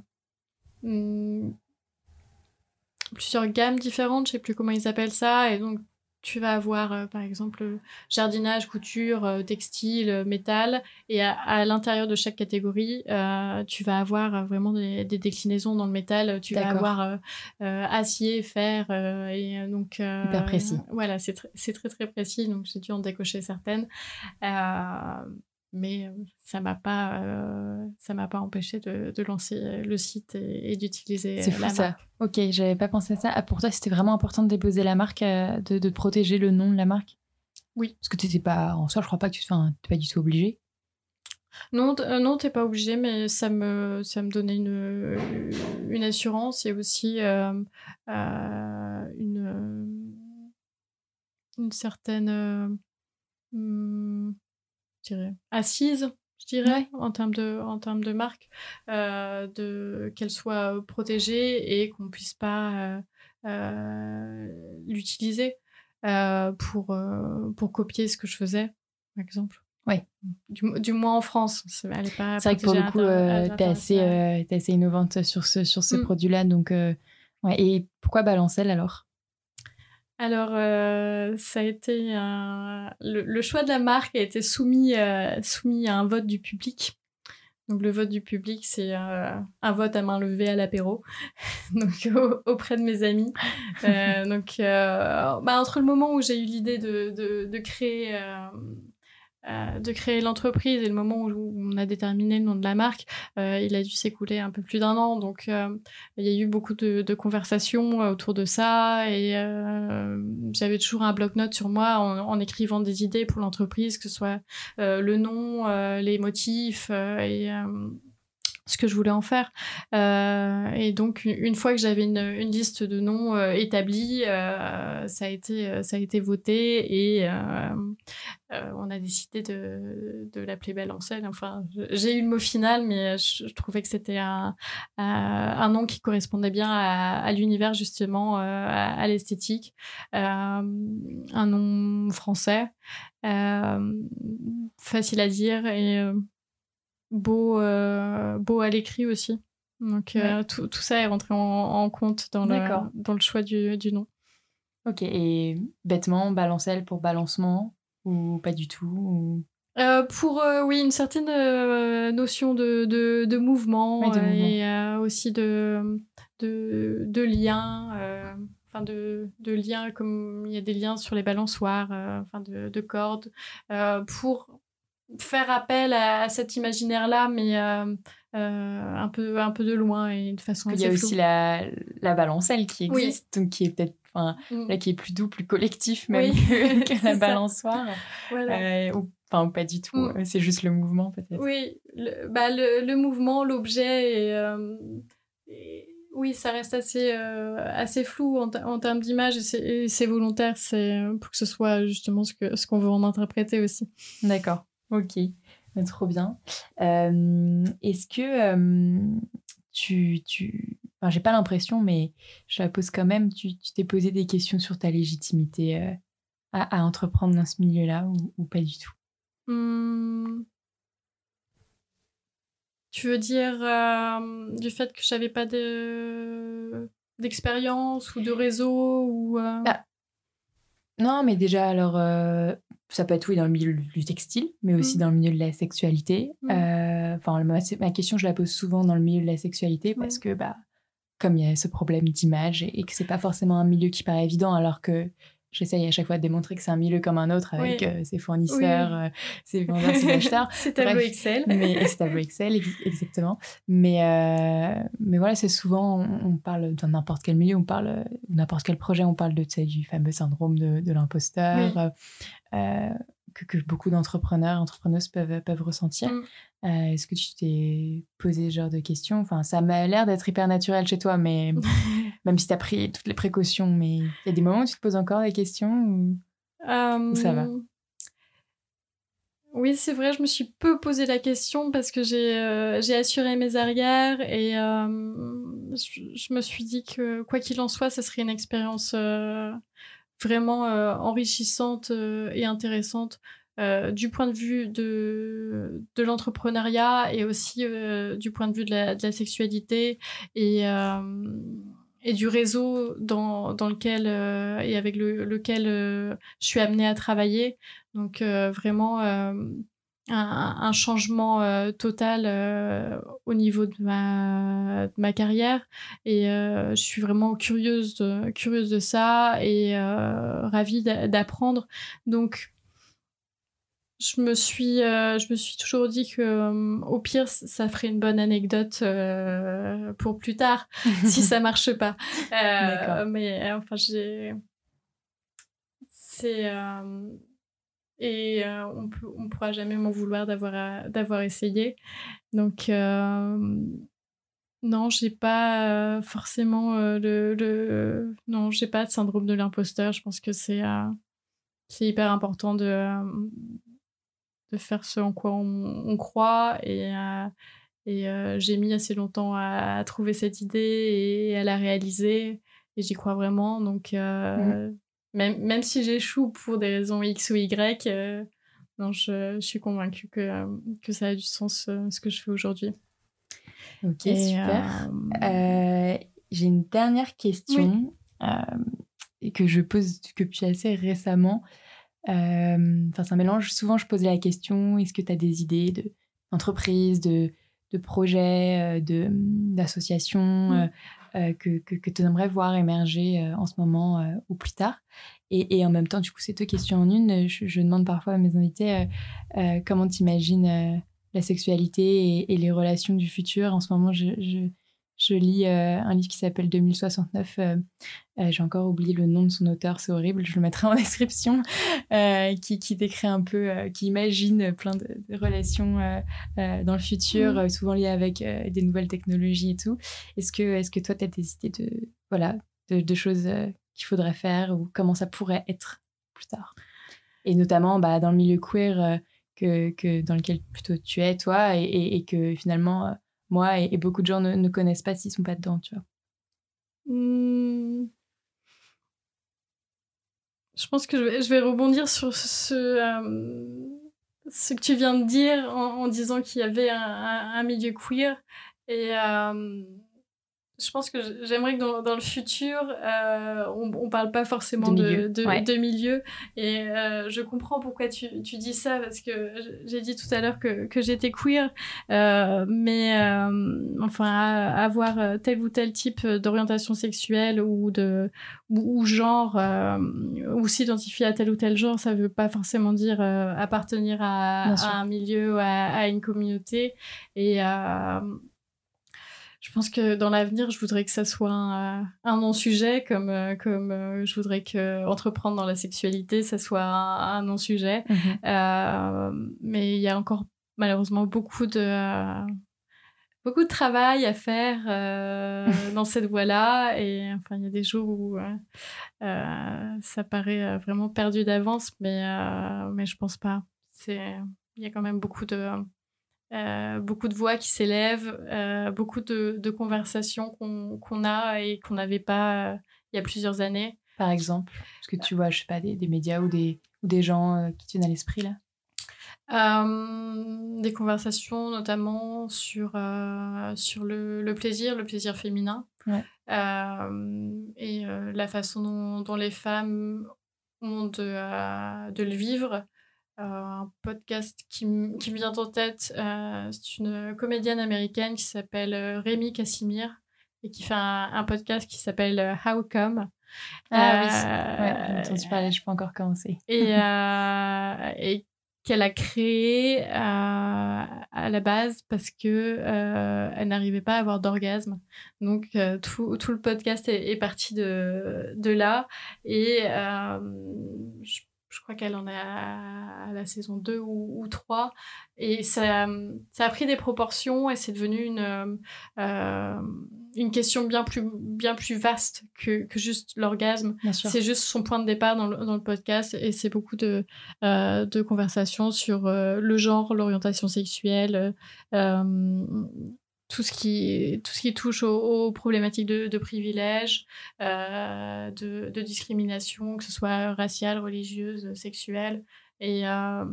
hmm, plusieurs gammes différentes, je sais plus comment ils appellent ça, et donc tu vas avoir euh, par exemple jardinage, couture, textile, métal, et à, l'intérieur de chaque catégorie, tu vas avoir vraiment des, déclinaisons dans le métal. Tu vas avoir acier, fer, et donc hyper précis. Voilà, c'est très très précis. Donc j'ai dû en décocher certaines mais ça m'a pas ça m'a pas empêché de, de, lancer le site et, d'utiliser c'est fou ça. ok j'avais pas pensé à ça. Ah, pour toi c'était vraiment important de déposer la marque de, de, protéger le nom de la marque? Oui. Parce que tu n'étais pas en soi je crois pas que tu enfin, pas du tout obligé non non t'es pas obligé mais ça me ça me donnait une une assurance et aussi une une certaine mmh, je dirais, assise, je dirais, en termes de, en termes de marque, euh, de qu'elle soit protégée et qu'on puisse pas euh, euh, l'utiliser pour, pour copier ce que je faisais, par exemple. Oui. Du, du, moins en France. C'est vrai que pour le coup, tu es, assez, assez innovante sur ce, sur ce mm. produit-là. Donc, ouais. Et pourquoi Balancelle alors? Alors, euh, ça a été le, choix de la marque a été soumis, euh, soumis à un vote du public. Donc, le vote du public, c'est euh, un vote à main levée à l'apéro, donc auprès de mes amis. donc, bah, entre le moment où j'ai eu l'idée de, créer euh, de créer l'entreprise et le moment où on a déterminé le nom de la marque, euh, il a dû s'écouler un peu plus d'un an. Donc, euh, il y a eu beaucoup de, conversations autour de ça et j'avais toujours un bloc-notes sur moi en, écrivant des idées pour l'entreprise, que ce soit le nom, les motifs et ce que je voulais en faire. Euh, et donc, une fois que j'avais une, liste de noms euh, établis, euh, ça, a été, ça a été voté et on a décidé de, de l'appeler Belle scène. Enfin, j'ai eu le mot final, mais je, trouvais que c'était un, un, nom qui correspondait bien à, à l'univers, justement, à, l'esthétique. un nom français, facile à dire et beau, euh, beau à l'écrit aussi. Donc euh, tout, tout, ça est rentré en, compte dans le, dans le choix du, du, nom. Ok, et bêtement, balancelle pour balancement ou pas du tout pour oui une certaine notion de, de, de mouvement et aussi de, de, de lien enfin de, de liens comme il y a des liens sur les balançoires enfin de, de cordes. Pour faire appel à, cet imaginaire là mais un peu un peu de loin et de façon il y a aussi la, la balancelle qui existe donc qui est peut-être enfin mm. là qui est plus doux plus collectif même que, la balançoire ou Enfin, pas du tout. Mm. C'est juste le mouvement, peut-être. Oui, le, bah, le, le mouvement, l'objet, et, oui, ça reste assez, euh, assez flou en, en termes d'image et c'est volontaire, c'est euh, pour que ce soit justement ce qu'on ce qu'on veut en interpréter aussi. D'accord, ok, trop bien. Euh, est-ce que tu... tu... Enfin, j'ai pas l'impression, mais je la pose quand même, tu t'es posé des questions sur ta légitimité à, à, entreprendre dans ce milieu-là ou, ou, pas du tout? Mmh. Tu veux dire euh, du fait que j'avais pas de d'expérience ou de réseau ou euh? Bah, non mais déjà alors euh, ça peut être oui dans le milieu du textile mais aussi mmh. dans le milieu de la sexualité mmh. enfin ma, question je la pose souvent dans le milieu de la sexualité parce que bah comme il y a ce problème d'image et, et, que c'est pas forcément un milieu qui paraît évident alors que J'essaye à chaque fois de démontrer que c'est un milieu comme un autre avec euh, ses fournisseurs, euh, ses vendeurs, ses acheteurs. c'est tableau Excel. mais c'est tableau Excel, exactement. Mais, euh, mais voilà, c'est souvent, on, parle dans n'importe quel milieu, on parle, n'importe quel projet, on parle de, du fameux syndrome de, de l'imposteur que, que, beaucoup d'entrepreneurs, entrepreneuses peuvent, peuvent ressentir. Mm. Euh, est-ce que tu t'es posé ce genre de questions? Enfin, ça m'a l'air d'être hyper naturel chez toi, mais même si tu as pris toutes les précautions, mais il y a des moments où tu te poses encore des questions ou, ça va? Oui, c'est vrai, je me suis peu posé la question parce que j'ai euh, assuré mes arrières et euh, je, me suis dit que quoi qu'il en soit, ce serait une expérience vraiment enrichissante et intéressante euh, du point de vue de, de l'entrepreneuriat et aussi euh, du point de vue de la, de la sexualité et, euh, et du réseau dans, dans lequel et avec le, lequel je suis amenée à travailler. Donc vraiment un, changement total au niveau de ma, de ma carrière et je suis vraiment curieuse de, curieuse de ça et ravie d'apprendre. Donc je me suis, euh, je me suis toujours dit que euh, au pire, ça ferait une bonne anecdote euh, pour plus tard si ça marche pas. mais enfin, j'ai, c'est et on peut, on pourra jamais m'en vouloir d'avoir d'avoir essayé. Donc non, j'ai pas forcément le, le, non, j'ai pas de syndrome de l'imposteur. Je pense que c'est c'est hyper important de de faire ce en quoi on, croit. Et, euh, et euh, j'ai mis assez longtemps à, trouver cette idée et à la réaliser. Et j'y crois vraiment. Donc, euh, mmh. même, même si j'échoue pour des raisons X ou Y, non, je, je, suis convaincue que, que ça a du sens ce que je fais aujourd'hui. Ok, super. j'ai une dernière question que je pose que depuis assez récemment. Euh, enfin, c'est un mélange. Souvent, je pose la question est-ce que tu as des idées d'entreprise, de, de, projets, euh, d'associations mmh. euh, que, que, que tu aimerais voir émerger en ce moment ou plus tard? Et, et, en même temps, du coup, c'est deux questions en une. Je, demande parfois à mes invités comment tu imagines la sexualité et, les relations du futur. En ce moment, je, je lis euh, un livre qui s'appelle 2069. Euh, euh, j'ai encore oublié le nom de son auteur, c'est horrible, je le mettrai en description, qui, qui, décrit un peu, qui imagine plein de, relations dans le futur, mmh. souvent liées avec des nouvelles technologies et tout. Est-ce que, est que toi, tu as des idées de, voilà, de, choses qu'il faudrait faire ou comment ça pourrait être plus tard? Et notamment bah, dans le milieu queer que, que, dans lequel plutôt tu es, toi, et, et que finalement moi et, beaucoup de gens ne, connaissent pas s'ils sont pas dedans, tu vois. Mmh. Je pense que je vais, rebondir sur ce, euh, ce que tu viens de dire en, disant qu'il y avait un, milieu queer. Et euh, je pense que j'aimerais que dans, le futur, euh, on ne parle pas forcément de milieu. De, milieu. Et euh, je comprends pourquoi tu, tu, dis ça, parce que j'ai dit tout à l'heure que, que j'étais queer. Euh, mais enfin, avoir tel ou tel type d'orientation sexuelle ou, de, ou, genre, ou s'identifier à tel ou tel genre, ça ne veut pas forcément dire appartenir à, à, un milieu, à, à une communauté. Et je pense que dans l'avenir, je voudrais que ça soit un, non-sujet, comme, euh, comme euh, je voudrais que entreprendre dans la sexualité, ça soit un, non-sujet. Mhm. Euh, mais il y a encore malheureusement beaucoup de, beaucoup de travail à faire dans cette voie-là. Et enfin, il y a des jours où ça paraît vraiment perdu d'avance, mais, mais je pense pas. Il y a quand même beaucoup de euh, beaucoup de voix qui s'élèvent, euh, beaucoup de, conversations qu'on a et qu'on n'avait pas euh, il y a plusieurs années. Par exemple, est-ce que tu vois, je sais pas, des, médias ou des, ou des gens qui tiennent à l'esprit là? Des conversations notamment sur, sur le, plaisir, le plaisir féminin. Et la façon dont, les femmes ont de, de le vivre un podcast qui, qui, me vient en tête. Euh, c'est une comédienne américaine qui s'appelle euh, Rémi Cassimir et qui fait un, podcast qui s'appelle euh, How Come. Ah oui, ouais, entendu parler, je peux encore commencer. Et, et qu'elle a créé à la base parce que elle n'arrivait pas à avoir d'orgasme. Donc tout, tout, le podcast est, est, parti de, de là et je je crois qu'elle en est à, la saison 2 ou, 3. Et ça, ça, a pris des proportions et c'est devenu une, euh, une question bien plus, bien plus vaste que, que juste l'orgasme. C'est juste son point de départ dans le, dans le podcast et c'est beaucoup de, euh, de conversations sur euh, le genre, l'orientation sexuelle, tout ce qui, tout ce qui touche aux, problématiques de, de privilèges, euh, de, de, discrimination, que ce soit raciale, religieuse, sexuelle. Et euh,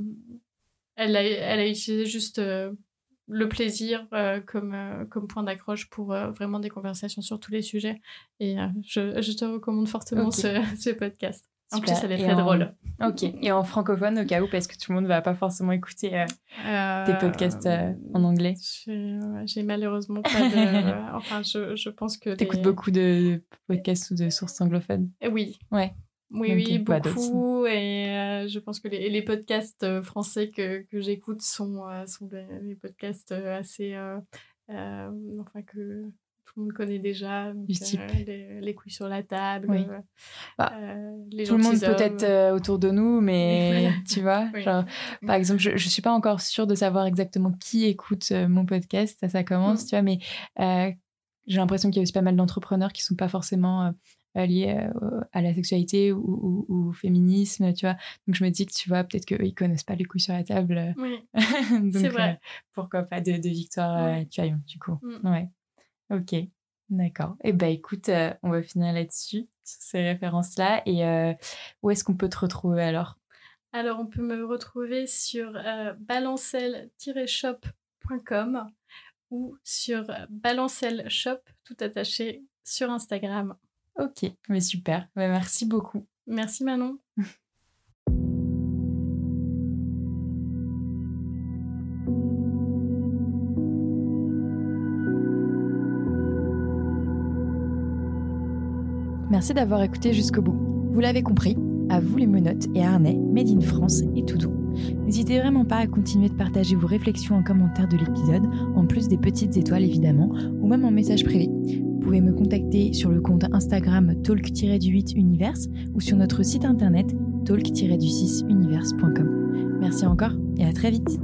elle, a, elle a utilisé juste euh, le plaisir comme, comme point d'accroche pour vraiment des conversations sur tous les sujets. Et je, je, te recommande fortement ce, ce podcast. En plus, elle est très drôle. Ok. Et en francophone, au cas où, parce que tout le monde ne va pas forcément écouter euh, euh, tes podcasts euh, en anglais. J'ai malheureusement pas de. enfin, je, je, pense que. Tu écoutes beaucoup de podcasts ou de sources anglophones? Oui. Ouais. Oui, oui, beaucoup. Et je pense que les, les podcasts français que, que j'écoute sont, sont des, podcasts assez. enfin, que tout le monde connaît déjà. Euh, les, couilles sur la table. Euh, bah, euh, tout le monde peut-être autour de nous, mais tu vois, par exemple, je ne suis pas encore sûre de savoir exactement qui écoute mon podcast. Ça, ça commence, mm. tu vois, mais j'ai l'impression qu'il y a aussi pas mal d'entrepreneurs qui sont pas forcément liés à la sexualité ou, au féminisme, tu vois. Donc je me dis que tu vois, peut-être qu'eux, ils connaissent pas les couilles sur la table. Oui, c'est vrai. pourquoi pas de, de Victoire tu vois, du coup. Mm. Ouais. Ok, d'accord. Et eh ben écoute, euh, on va finir là-dessus, sur ces références-là. Et euh, où est-ce qu'on peut te retrouver alors? Alors, on peut me retrouver sur euh, balancel-shop.com ou sur balancel shop, tout attaché, sur Instagram. Ok, mais super. merci beaucoup. Merci Manon. Merci d'avoir écouté jusqu'au bout. Vous l'avez compris, à vous les menottes et harnais, made in France et tout. N'hésitez vraiment pas à continuer de partager vos réflexions en commentaire de l'épisode, en plus des petites étoiles évidemment, ou même en message privé. Vous pouvez me contacter sur le compte Instagram talk-du8universe ou sur notre site internet talk-du6universe.com. Merci encore et à très vite